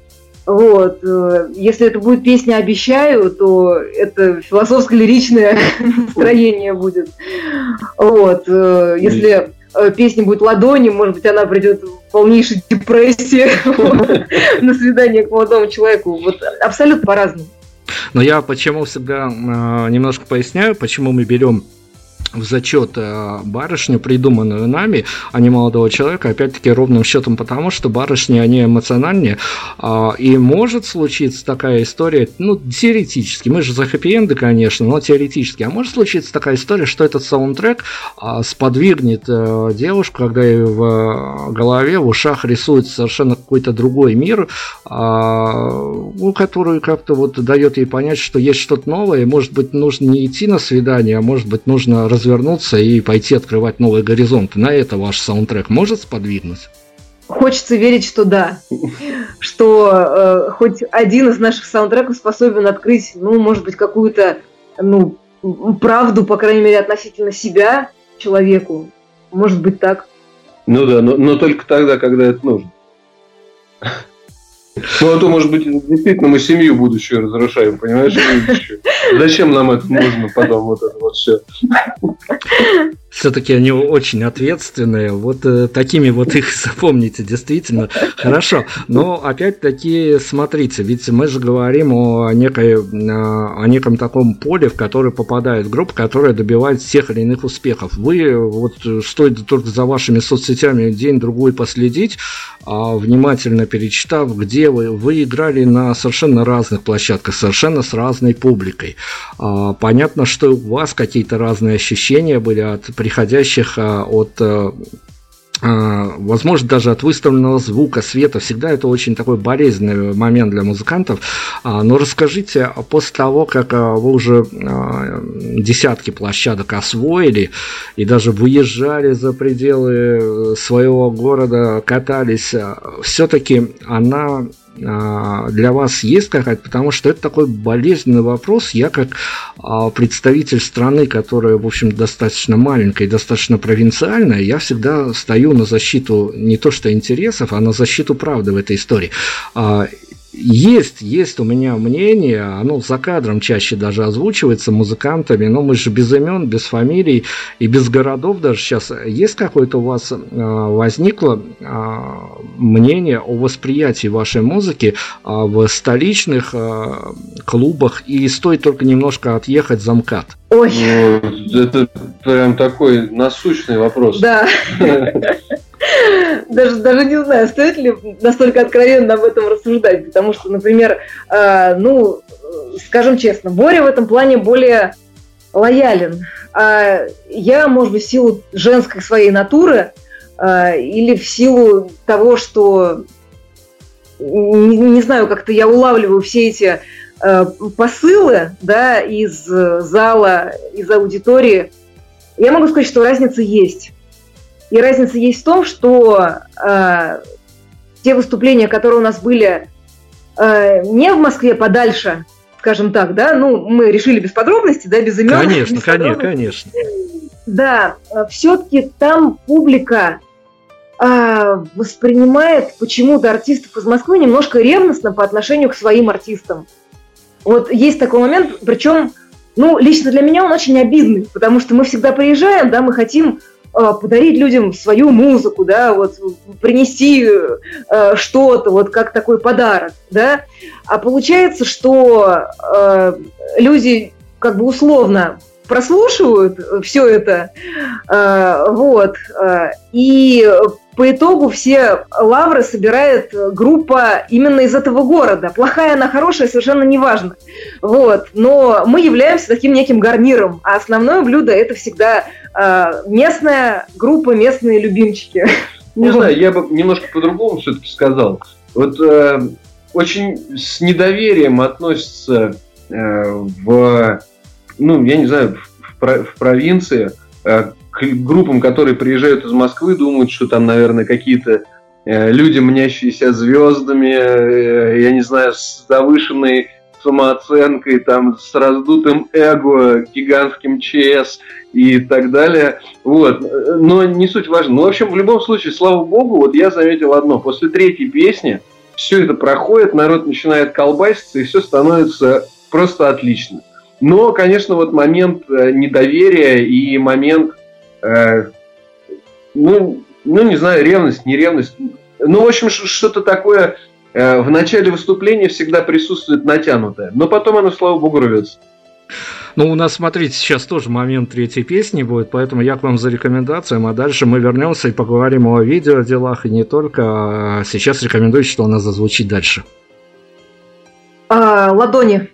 Вот. Э, если это будет песня «Обещаю», то это философско-лиричное настроение будет. Вот. Если песня будет ладони, может быть, она придет в полнейшей депрессии на свидание к молодому человеку. Вот абсолютно по-разному. Но я почему всегда э, немножко поясняю, почему мы берем в зачет э, барышню, придуманную нами, а не молодого человека, опять-таки ровным счетом потому, что барышни, они эмоциональнее, а, и может случиться такая история, ну, теоретически, мы же за хэппи конечно, но теоретически, а может случиться такая история, что этот саундтрек а, сподвигнет э, девушку, когда ей в голове, в ушах рисуется совершенно какой-то другой мир, а, ну, который как-то вот дает ей понять, что есть что-то новое, может быть, нужно не идти на свидание, а может быть, нужно раз развернуться и пойти открывать новые горизонты. На это ваш саундтрек может сподвигнуть? Хочется верить, что да. Что э, хоть один из наших саундтреков способен открыть, ну, может быть, какую-то, ну, правду, по крайней мере, относительно себя человеку. Может быть так. Ну да, но, но только тогда, когда это нужно. Ну, а то, может быть, действительно мы семью будущую разрушаем, понимаешь? Зачем нам это нужно потом, вот это вот все? Все-таки они очень ответственные. Вот э, такими вот их запомните, действительно. Хорошо. Но опять-таки, смотрите, ведь мы же говорим о, некой, о неком таком поле, в которое попадает группа, которая добивает тех или иных успехов. Вы, вот стоит только за вашими соцсетями день-другой последить, а, внимательно перечитав, где вы, вы играли на совершенно разных площадках, совершенно с разной публикой. А, понятно, что у вас какие-то разные ощущения были от приходящих а, от а, возможно, даже от выставленного звука, света. Всегда это очень такой болезненный момент для музыкантов. А, но расскажите, после того, как вы уже десятки площадок освоили и даже выезжали за пределы своего города, катались, все-таки она для вас есть какая-то, потому что это такой болезненный вопрос. Я как а, представитель страны, которая, в общем, достаточно маленькая и достаточно провинциальная, я всегда стою на защиту не то что интересов, а на защиту правды в этой истории. Есть, есть у меня мнение, оно за кадром чаще даже озвучивается музыкантами, но мы же без имен, без фамилий и без городов даже сейчас. Есть какое-то у вас э, возникло э, мнение о восприятии вашей музыки э, в столичных э, клубах и стоит только немножко отъехать за МКАД? Ой. Ну, это прям такой насущный вопрос. Да. даже, даже не знаю, стоит ли настолько откровенно об этом рассуждать, потому что, например, э, ну, скажем честно, Боря в этом плане более лоялен. А я, может быть, в силу женской своей натуры э, или в силу того, что не, не знаю, как-то я улавливаю все эти э, посылы да, из зала, из аудитории, я могу сказать, что разница есть. И разница есть в том, что э, те выступления, которые у нас были э, не в Москве, подальше, скажем так, да, ну, мы решили без подробностей, да, без имен. Конечно, без конечно, конечно. Да, все-таки там публика э, воспринимает почему-то артистов из Москвы немножко ревностно по отношению к своим артистам. Вот есть такой момент, причем, ну, лично для меня он очень обидный, потому что мы всегда приезжаем, да, мы хотим подарить людям свою музыку, да, вот принести э, что-то, вот как такой подарок, да. А получается, что э, люди как бы условно прослушивают все это. Э, вот. Э, и по итогу все лавры собирает группа именно из этого города. Плохая она, хорошая, совершенно неважно. Вот. Но мы являемся таким неким гарниром, а основное блюдо это всегда э, местная группа, местные любимчики. Не знаю, я бы немножко по-другому все-таки сказал. Вот э, очень с недоверием относятся э, в, ну, я не знаю, в, в, в провинции э, к группам, которые приезжают из Москвы, думают, что там, наверное, какие-то э, люди, мнящиеся звездами, э, я не знаю, с завышенной самооценкой, там, с раздутым эго, гигантским ЧС и так далее. Вот. Но не суть важно. Ну, в общем, в любом случае, слава богу, вот я заметил одно. После третьей песни все это проходит, народ начинает колбаситься, и все становится просто отлично. Но, конечно, вот момент э, недоверия и момент Э, ну, ну, не знаю, ревность, не ревность. Ну, в общем, что-то такое э, в начале выступления всегда присутствует натянутое, но потом оно, слава богу, рвется. Ну, у нас, смотрите, сейчас тоже момент третьей песни будет, поэтому я к вам за рекомендациям, а дальше мы вернемся и поговорим о видео делах и не только. А сейчас рекомендую, что у нас зазвучит дальше. А, ладони.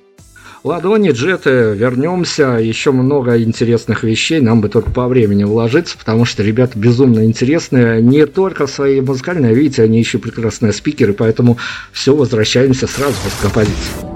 Ладони, джеты, вернемся. Еще много интересных вещей. Нам бы только по времени вложиться, потому что ребята безумно интересные. Не только в своей музыкальной, а видите, они еще прекрасные спикеры, поэтому все, возвращаемся сразу после композиции.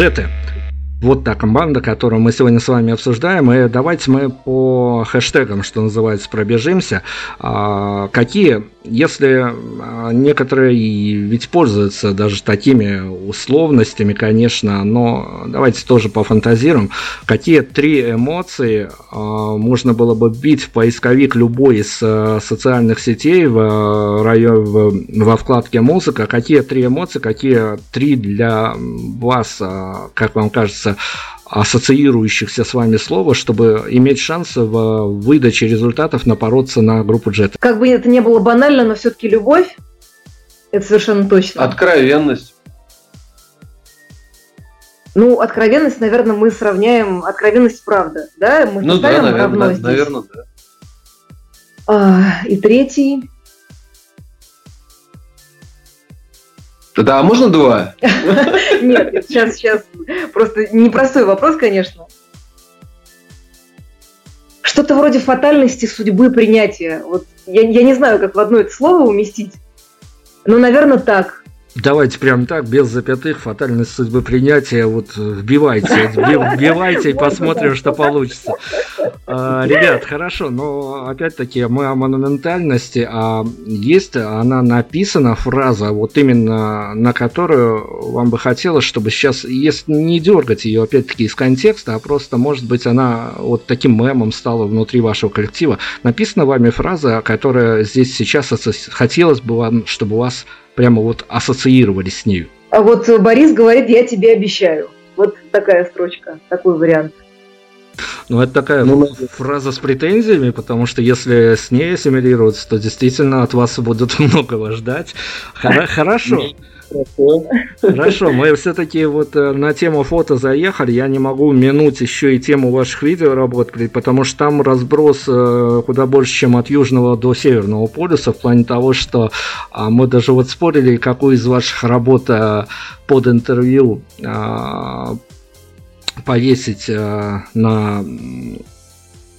Джеты. Вот та команда, которую мы сегодня с вами обсуждаем. И давайте мы по хэштегам, что называется, пробежимся. А, какие, если а, некоторые ведь пользуются даже такими условностями, конечно, но давайте тоже пофантазируем. Какие три эмоции а, можно было бы бить в поисковик любой из социальных сетей в районе, во вкладке музыка? Какие три эмоции, какие три для вас, как вам кажется, кажется, ассоциирующихся с вами слова, чтобы иметь шанс в выдаче результатов напороться на группу джет. Как бы это не было банально, но все-таки любовь, это совершенно точно. Откровенность. Ну, откровенность, наверное, мы сравняем откровенность правда, да? Мы ну да, наверное, да, наверное, да. А, и третий. Да, можно два? Нет, сейчас, сейчас. Просто непростой вопрос, конечно. Что-то вроде фатальности судьбы принятия. Вот я, я не знаю, как в одно это слово уместить. Но, наверное, так. Давайте прям так, без запятых, фатальность судьбы принятия, вот вбивайте, вбивайте и посмотрим, что получится. А, ребят, хорошо, но опять-таки мы о монументальности, а есть она написана, фраза, вот именно на которую вам бы хотелось, чтобы сейчас, если не дергать ее опять-таки из контекста, а просто, может быть, она вот таким мемом стала внутри вашего коллектива, написана вами фраза, которая здесь сейчас хотелось бы вам, чтобы у вас прямо вот ассоциировались с ней. А вот Борис говорит, я тебе обещаю. Вот такая строчка, такой вариант. Ну, это такая ну, фраза с претензиями, потому что если с ней ассимилироваться, то действительно от вас будут многого ждать. Хорошо. Хорошо, мы все-таки вот э, на тему фото заехали. Я не могу минуть еще и тему ваших видеоработ, потому что там разброс э, куда больше, чем от южного до северного полюса, в плане того, что а, мы даже вот спорили, какую из ваших работ э, под интервью а, повесить на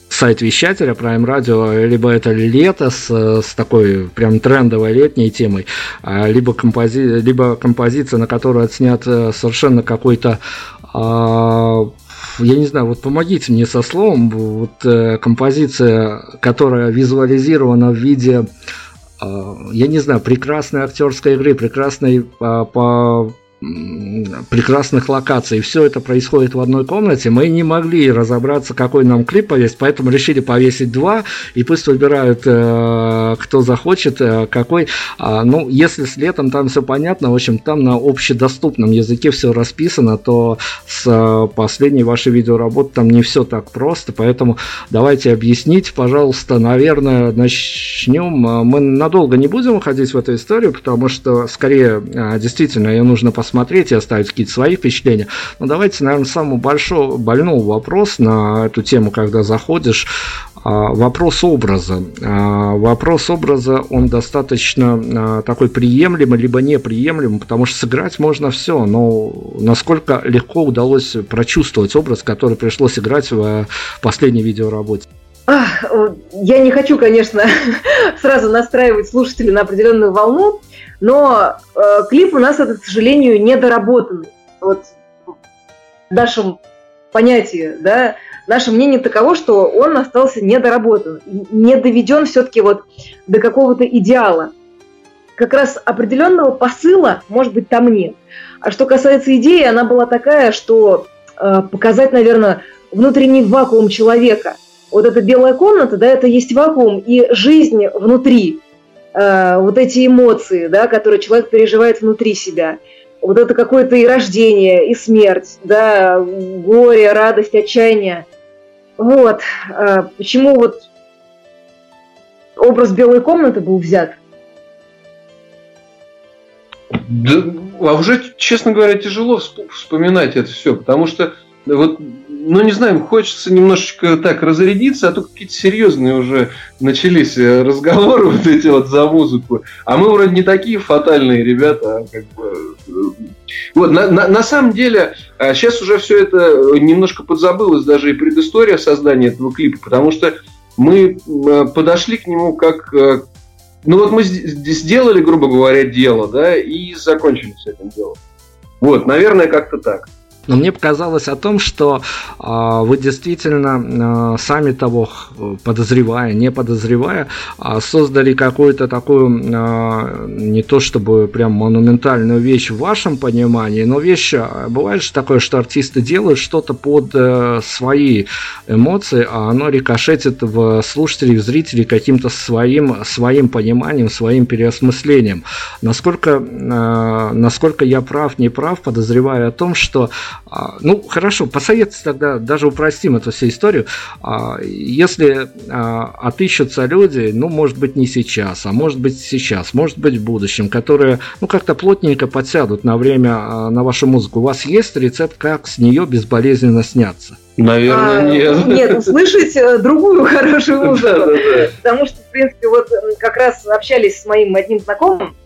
сайт вещателя Prime Radio, либо это лето с, с такой прям трендовой летней темой, а, либо, компози, либо композиция, на которую отснят э, совершенно какой-то а, я не знаю, вот помогите мне со словом, вот э, композиция, которая визуализирована в виде, э, я не знаю, прекрасной актерской игры, прекрасной э, по прекрасных локаций. Все это происходит в одной комнате. Мы не могли разобраться, какой нам клип повесить, поэтому решили повесить два, и пусть выбирают, э, кто захочет, э, какой. А, ну, если с летом там все понятно, в общем, там на общедоступном языке все расписано, то с э, последней вашей видеоработы там не все так просто, поэтому давайте объяснить, пожалуйста, наверное, начнем. Мы надолго не будем уходить в эту историю, потому что, скорее, действительно, ее нужно посмотреть посмотреть и оставить какие-то свои впечатления. Но давайте, наверное, самый большой, больной вопрос на эту тему, когда заходишь, а, Вопрос образа. А, вопрос образа, он достаточно а, такой приемлемый, либо неприемлемый, потому что сыграть можно все, но насколько легко удалось прочувствовать образ, который пришлось играть в последней видеоработе? Я не хочу, конечно, сразу настраивать слушателей на определенную волну, но э, клип у нас, это, к сожалению, недоработанный. Вот в нашем понятии, да, наше мнение таково, что он остался недоработан, не доведен все-таки вот до какого-то идеала. Как раз определенного посыла, может быть, там нет. А что касается идеи, она была такая, что э, показать, наверное, внутренний вакуум человека. Вот эта белая комната, да, это есть вакуум и жизнь внутри. Э, вот эти эмоции, да, которые человек переживает внутри себя. Вот это какое-то и рождение, и смерть, да, горе, радость, отчаяние. Вот. Э, почему вот образ белой комнаты был взят? Да, а уже, честно говоря, тяжело вспоминать это все, потому что вот ну, не знаю, хочется немножечко так разрядиться, а то какие-то серьезные уже начались э, разговоры вот эти вот за музыку. А мы вроде не такие фатальные ребята, а как бы... Э, вот, на, на, на самом деле, сейчас а уже все это немножко подзабылось, даже и предыстория создания этого клипа, потому что мы э, подошли к нему как... Ну вот мы сделали, грубо говоря, дело, да, и закончили с этим делом. Вот, наверное, как-то так. Но мне показалось о том, что э, вы действительно, э, сами того подозревая, не подозревая, э, создали какую-то такую, э, не то чтобы прям монументальную вещь в вашем понимании, но вещь, бывает же такое, что артисты делают что-то под э, свои эмоции, а оно рикошетит в слушателей, в зрителей каким-то своим, своим пониманием, своим переосмыслением. Насколько, э, насколько я прав, не прав, подозревая о том, что а, ну, хорошо, посоветуйте тогда, даже упростим эту всю историю. А, если а, отыщутся люди, ну, может быть, не сейчас, а может быть, сейчас, может быть, в будущем, которые, ну, как-то плотненько подсядут на время на вашу музыку, у вас есть рецепт, как с нее безболезненно сняться? Наверное, а, нет. Нет, услышать э, другую хорошую музыку. Потому что, в принципе, вот как раз общались с моим одним знакомым, а,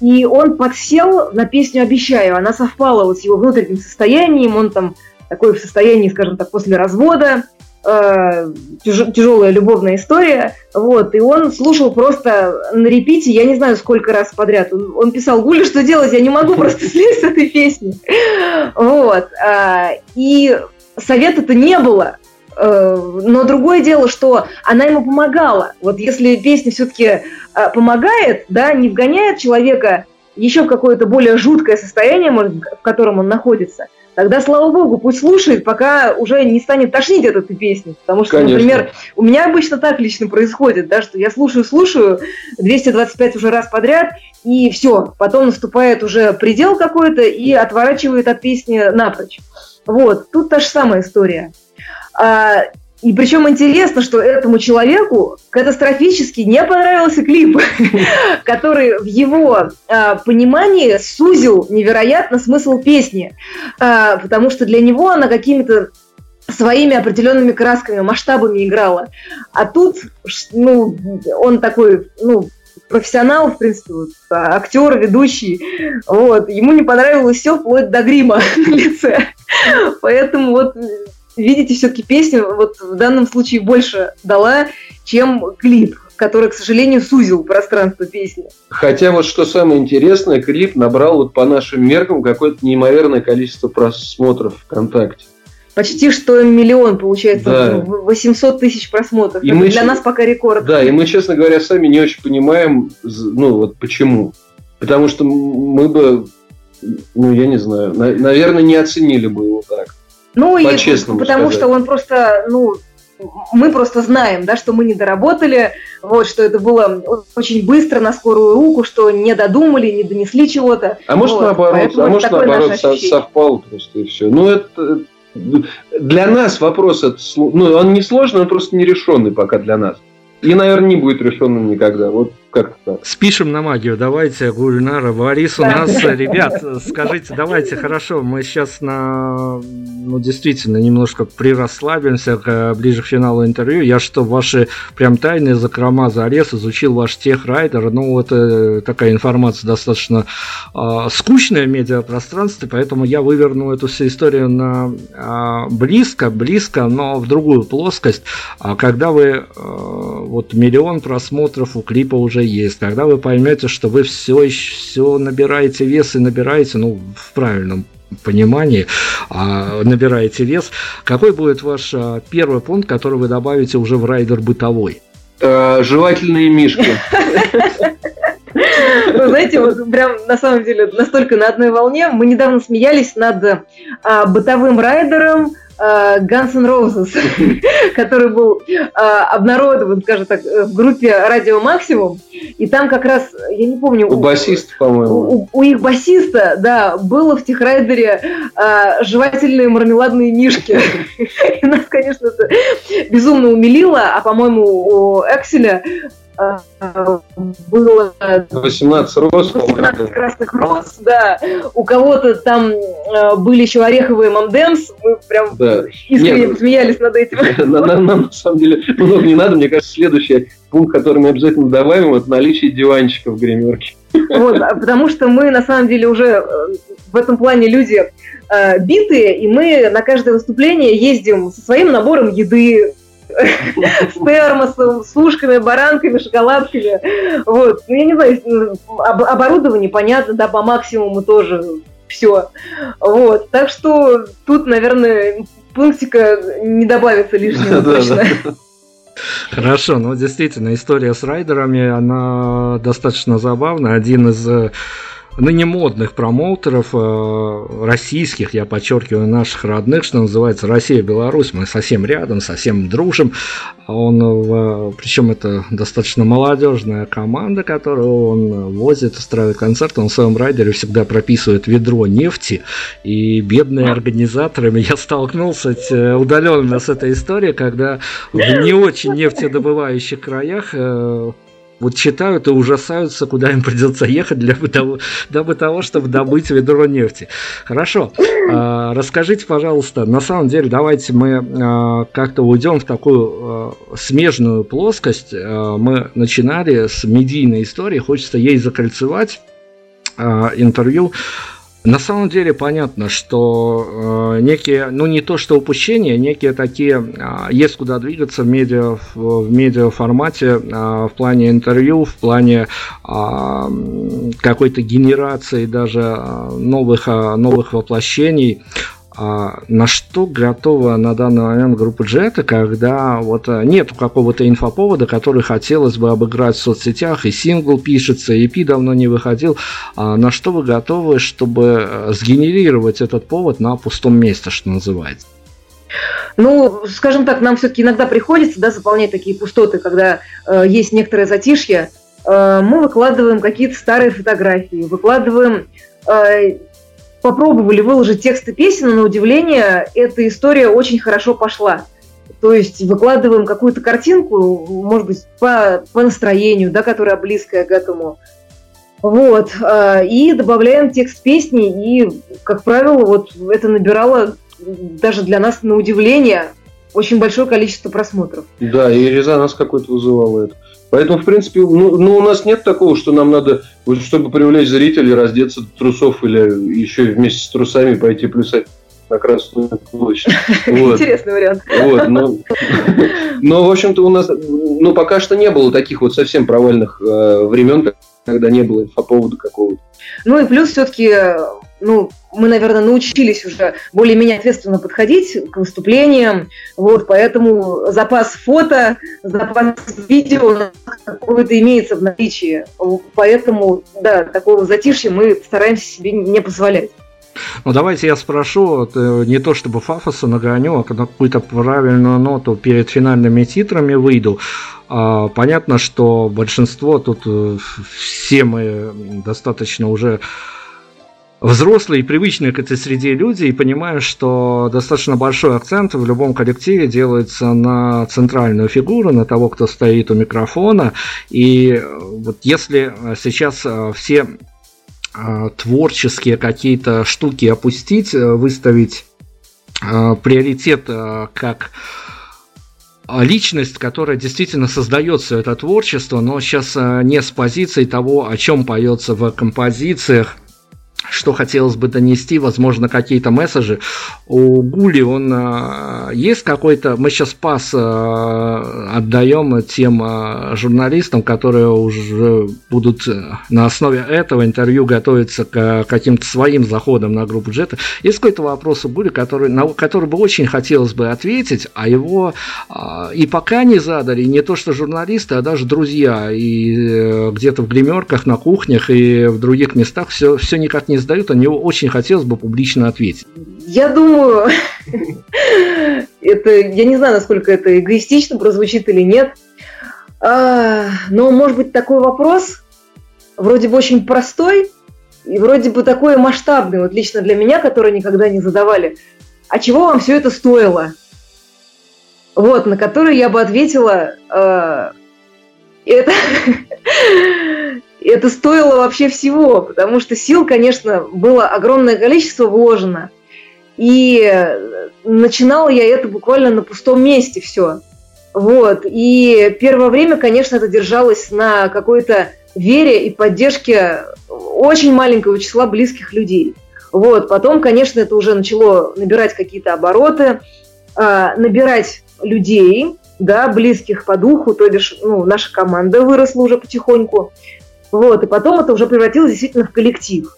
и он подсел на песню «Обещаю». Она совпала вот с его внутренним состоянием. Он там такой в состоянии, скажем так, после развода. Э, тяжелая любовная история. Вот. И он слушал просто на репите, я не знаю, сколько раз подряд. Он, он писал, Гуля, что делать? Я не могу просто слезть с этой песни. Вот. А, и совета-то не было. Э, но другое дело, что она ему помогала. Вот если песня все-таки э, помогает, да, не вгоняет человека еще в какое-то более жуткое состояние, может, в котором он находится, тогда, слава богу, пусть слушает, пока уже не станет тошнить от этой песни. Потому что, Конечно. например, у меня обычно так лично происходит, да, что я слушаю-слушаю 225 уже раз подряд, и все, потом наступает уже предел какой-то и отворачивает от песни напрочь. Вот, тут та же самая история. А, и причем интересно, что этому человеку катастрофически не понравился клип, который в его а, понимании сузил невероятно смысл песни, а, потому что для него она какими-то своими определенными красками, масштабами играла. А тут, ну, он такой, ну, профессионал, в принципе, вот, актер, ведущий, вот, ему не понравилось все вплоть до грима на лице. Поэтому вот видите, все-таки песня вот в данном случае больше дала, чем клип который, к сожалению, сузил пространство песни. Хотя вот что самое интересное, клип набрал вот по нашим меркам какое-то неимоверное количество просмотров ВКонтакте. Почти что миллион, получается, да. 800 тысяч просмотров. И Это мы, для нас пока рекорд. Да, и мы, честно говоря, сами не очень понимаем, ну вот почему. Потому что мы бы, ну я не знаю, наверное, не оценили бы его так. Ну, и потому сказать. что он просто, ну, мы просто знаем, да, что мы не доработали, вот, что это было очень быстро, на скорую руку, что не додумали, не донесли чего-то. А может, вот, наоборот, а может, наоборот, совпало просто и все. Ну, это для нас вопрос, это, ну, он не сложный, он просто нерешенный пока для нас. И, наверное, не будет решенным никогда. Вот как так. Спишем на магию. Давайте, Гульнара, Борис у нас, ребят, скажите, давайте, хорошо, мы сейчас на, ну, действительно, немножко прирасслабимся к, ближе к финалу интервью. Я что, ваши прям тайные закрома зарез, изучил ваш техрайдер, ну, это такая информация достаточно э, скучная в медиапространстве, поэтому я выверну эту всю историю на э, близко, близко, но в другую плоскость. А когда вы э, вот миллион просмотров у клипа уже есть, тогда вы поймете, что вы все еще все набираете вес и набираете, ну, в правильном понимании, а, набираете вес. Какой будет ваш а, первый пункт, который вы добавите уже в райдер бытовой? Э, жевательные мишки. Вы знаете, вот прям на самом деле настолько на одной волне. Мы недавно смеялись над а, бытовым райдером, Guns N' Roses, который был э, обнародован, скажем так, в группе Радио Максимум. И там как раз, я не помню... У, у басиста, по-моему. У, у их басиста, да, было в техрайдере э, жевательные мармеладные мишки. И нас, конечно, это безумно умилило, а, по-моему, у Экселя было 18 роз, 18 красных роз, да. У кого-то там э, были еще ореховые мамдемс, мы прям да. искренне Нет, смеялись над этим. Нам, нам, нам, на самом деле много не надо, мне кажется, следующий пункт, который мы обязательно добавим, это наличие диванчика в гримерке. Вот, а потому что мы на самом деле уже э, в этом плане люди э, битые, и мы на каждое выступление ездим со своим набором еды, с термосом, с ушками, баранками, шоколадками. Вот. Ну, я не знаю, оборудование, понятно, да, по максимуму тоже все. Вот. Так что тут, наверное, пунктика не добавится лишнего точно. Хорошо, ну действительно, история с райдерами, она достаточно забавна. Один из э, ныне модных промоутеров э, российских, я подчеркиваю, наших родных, что называется, Россия, Беларусь, мы совсем рядом, совсем дружим. Он, в, причем это достаточно молодежная команда, которую он возит, устраивает концерты, он в своем райдере всегда прописывает ведро нефти, и бедные организаторами я столкнулся э, удаленно с этой историей, когда в не очень нефтедобывающих краях э, вот читают и ужасаются, куда им придется ехать для того, дабы того, чтобы добыть ведро нефти. Хорошо, а, расскажите, пожалуйста, на самом деле давайте мы а, как-то уйдем в такую а, смежную плоскость. Мы начинали с медийной истории, хочется ей закольцевать интервью на самом деле понятно, что э, некие, ну не то что упущения, некие такие, э, есть куда двигаться в медиа, в, в медиа формате, э, в плане интервью, в плане э, какой-то генерации даже новых, новых воплощений. А на что готова на данный момент группа Джета, когда вот э, нет какого-то инфоповода, который хотелось бы обыграть в соцсетях, и сингл пишется, и EP давно не выходил. А на что вы готовы, чтобы э, сгенерировать этот повод на пустом месте, что называется? Ну, скажем так, нам все-таки иногда приходится да, заполнять такие пустоты, когда э, есть некоторое затишье. Э, мы выкладываем какие-то старые фотографии, выкладываем э, попробовали выложить тексты песен, но на удивление эта история очень хорошо пошла. То есть выкладываем какую-то картинку, может быть, по, по настроению, да, которая близкая к этому. Вот. А, и добавляем текст песни, и, как правило, вот это набирало даже для нас на удивление очень большое количество просмотров. Да, и резонанс какой-то вызывало это. Поэтому, в принципе, ну, ну, у нас нет такого, что нам надо, чтобы привлечь зрителей, раздеться до трусов или еще вместе с трусами пойти плясать на Красную площадь. Вот. Интересный вариант. Вот, но, но, в общем-то, у нас ну, пока что не было таких вот совсем провальных э, времен, когда не было инфоповода какого-то. Ну и плюс все-таки ну, мы, наверное, научились уже более-менее ответственно подходить к выступлениям, вот, поэтому запас фото, запас видео какой-то имеется в наличии, поэтому, да, такого затишья мы стараемся себе не позволять. Ну, давайте я спрошу, э, не то чтобы фафоса нагоню, а какую-то правильную ноту перед финальными титрами выйду. А, понятно, что большинство тут э, все мы достаточно уже взрослые и привычные к этой среде люди и понимаю, что достаточно большой акцент в любом коллективе делается на центральную фигуру, на того, кто стоит у микрофона. И э, вот если сейчас э, все э, творческие какие-то штуки опустить, выставить приоритет как личность, которая действительно создает все это творчество, но сейчас не с позиции того, о чем поется в композициях, что хотелось бы донести, возможно, какие-то месседжи. У Гули он а, есть какой-то, мы сейчас пас а, отдаем тем а, журналистам, которые уже будут на основе этого интервью готовиться к каким-то своим заходам на группу Джета. Есть какой-то вопрос у Гули, который, на который бы очень хотелось бы ответить, а его и пока не задали, не то что журналисты, а даже друзья, и э, где-то в гримерках, на кухнях и в других местах все, все никак не задают, а него очень хотелось бы публично ответить. Я думаю, это, я не знаю, насколько это эгоистично прозвучит или нет, а, но, может быть, такой вопрос, вроде бы очень простой, и вроде бы такой масштабный, вот лично для меня, который никогда не задавали. А чего вам все это стоило? Вот, на который я бы ответила, э, это, это стоило вообще всего, потому что сил, конечно, было огромное количество вложено. И начинала я это буквально на пустом месте все. Вот. И первое время, конечно, это держалось на какой-то вере и поддержке очень маленького числа близких людей. Вот. Потом, конечно, это уже начало набирать какие-то обороты, э, набирать людей, да, близких по духу, то бишь, ну, наша команда выросла уже потихоньку. Вот, и потом это уже превратилось действительно в коллектив.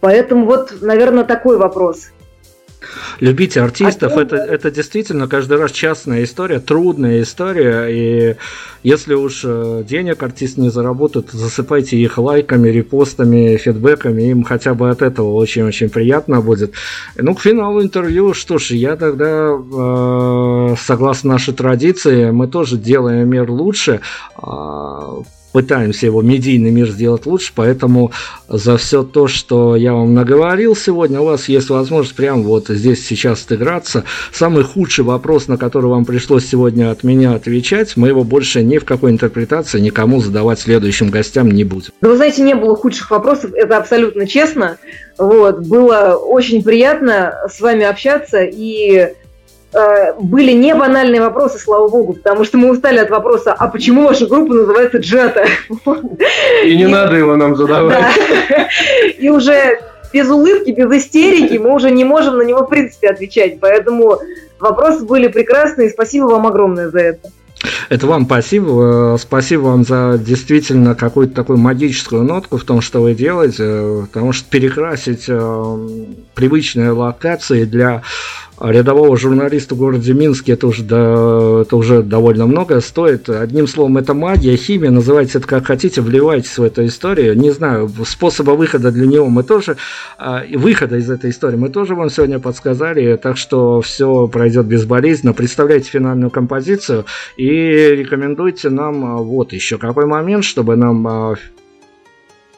Поэтому вот, наверное, такой вопрос. Любить артистов а это, это действительно каждый раз частная история, трудная история. И если уж э, денег артист не заработает, засыпайте их лайками, репостами, фидбэками. Им хотя бы от этого очень-очень приятно будет. Ну, к финалу интервью, что ж, я тогда, э, согласно нашей традиции, мы тоже делаем мир лучше. Э, пытаемся его медийный мир сделать лучше, поэтому за все то, что я вам наговорил сегодня, у вас есть возможность прямо вот здесь сейчас отыграться. Самый худший вопрос, на который вам пришлось сегодня от меня отвечать, мы его больше ни в какой интерпретации никому задавать следующим гостям не будем. Да вы знаете, не было худших вопросов, это абсолютно честно. Вот, было очень приятно с вами общаться и были не банальные вопросы, слава богу, потому что мы устали от вопроса, а почему ваша группа называется Джета? И не надо его нам задавать. И уже без улыбки, без истерики мы уже не можем на него в принципе отвечать. Поэтому вопросы были прекрасные, спасибо вам огромное за это. Это вам спасибо. Э, спасибо вам за действительно какую-то такую магическую нотку в том, что вы делаете, потому что перекрасить э, привычные локации для рядового журналиста в городе Минске это уже, да, это уже довольно много стоит. Одним словом, это магия, химия, называйте это как хотите, вливайтесь в эту историю. Не знаю, способа выхода для него мы тоже, а, выхода из этой истории мы тоже вам сегодня подсказали, так что все пройдет безболезненно. Представляйте финальную композицию и рекомендуйте нам а, вот еще какой момент, чтобы нам а,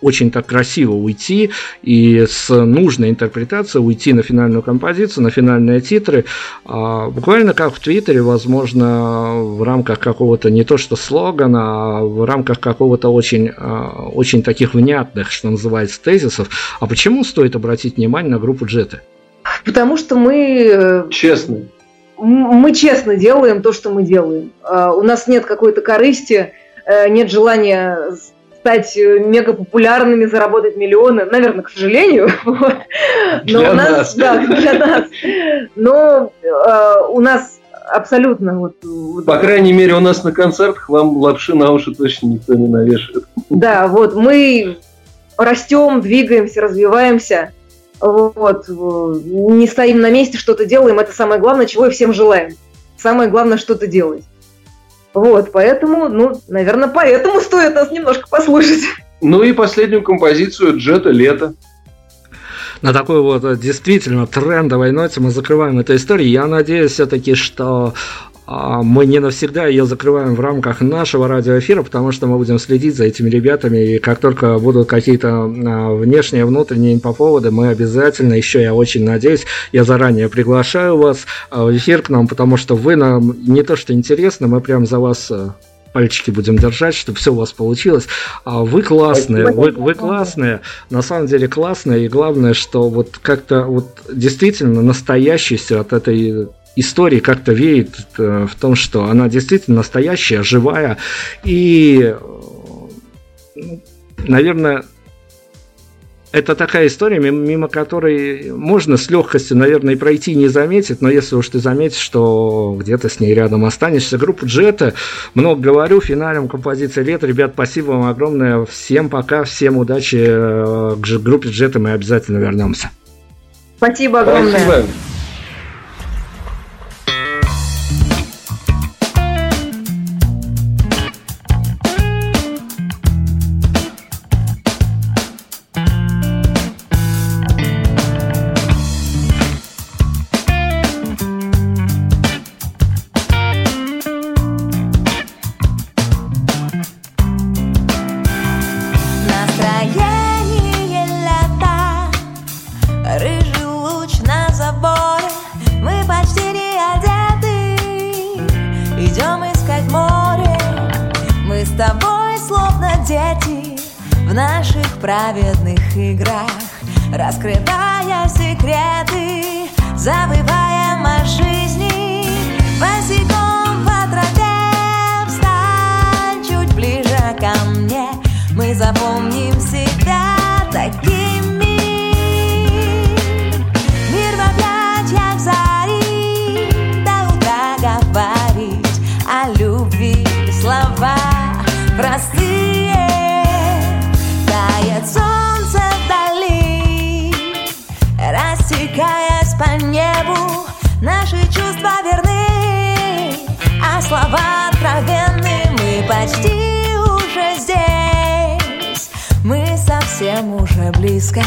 очень так красиво уйти и с нужной интерпретацией уйти на финальную композицию, на финальные титры. А, буквально как в Твиттере, возможно, в рамках какого-то не то что слогана, а в рамках какого-то очень, а, очень таких внятных, что называется, тезисов. А почему стоит обратить внимание на группу Джеты? Потому что мы... Э, честно. Мы честно делаем то, что мы делаем. А, у нас нет какой-то корысти, э, нет желания стать э, мега популярными, заработать миллионы, наверное, к сожалению. Но для у нас, нас, да, для нас. Но э, у нас абсолютно вот. По крайней мере, у нас на концертах вам лапши на уши точно никто не навешает. Да, вот мы растем, двигаемся, развиваемся. Вот, не стоим на месте, что-то делаем. Это самое главное, чего и всем желаем. Самое главное, что-то делать. Вот, поэтому, ну, наверное, поэтому стоит нас немножко послушать. Ну и последнюю композицию «Джета. Лето». На такой вот э, действительно трендовой ноте мы закрываем эту историю. Я надеюсь все-таки, что мы не навсегда ее закрываем в рамках нашего радиоэфира, потому что мы будем следить за этими ребятами, и как только будут какие-то а, внешние, внутренние инфоповоды, мы обязательно, еще я очень надеюсь, я заранее приглашаю вас а, в эфир к нам, потому что вы нам не то что интересно, мы прям за вас пальчики будем держать, чтобы все у вас получилось. Вы классные, вы, вы классные, на самом деле классные, и главное, что вот как-то вот действительно настоящийся от этой истории как-то веет э, в том, что она действительно настоящая, живая. И, э, наверное, это такая история, мимо которой можно с легкостью, наверное, и пройти не заметить, но если уж ты заметишь, что где-то с ней рядом останешься. Группа Джета, много говорю, финалем композиции лет. Ребят, спасибо вам огромное. Всем пока, всем удачи. Э, к группе Джета мы обязательно вернемся. Спасибо огромное. Спасибо. Совсем уже близко.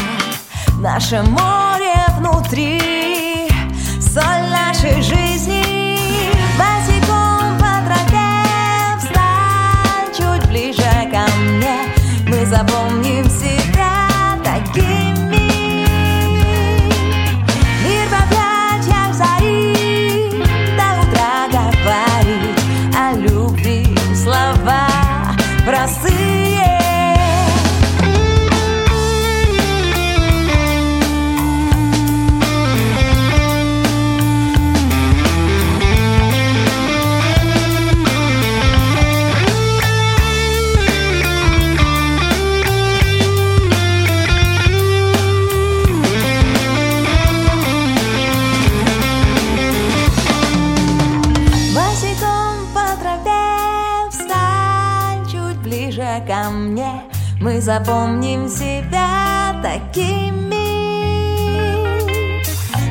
Наше море внутри. Соль нашей жизни запомним себя такими.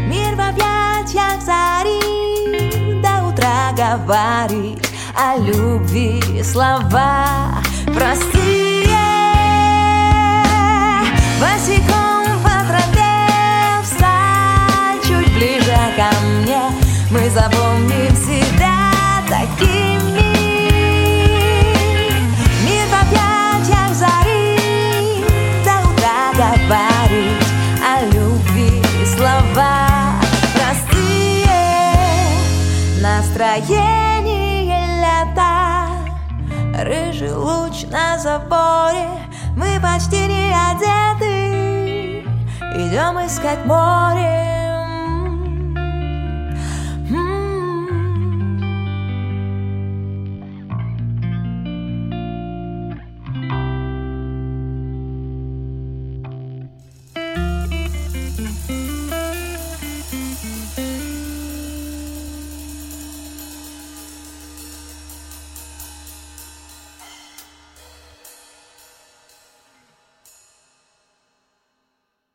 Мир в объятиях зари До утра говорить о любви Слова простые Босиком по траве встань чуть ближе ко мне. Мы запомним себя Настроение лета. Рыжий луч на заборе. Мы почти не одеты. Идем искать море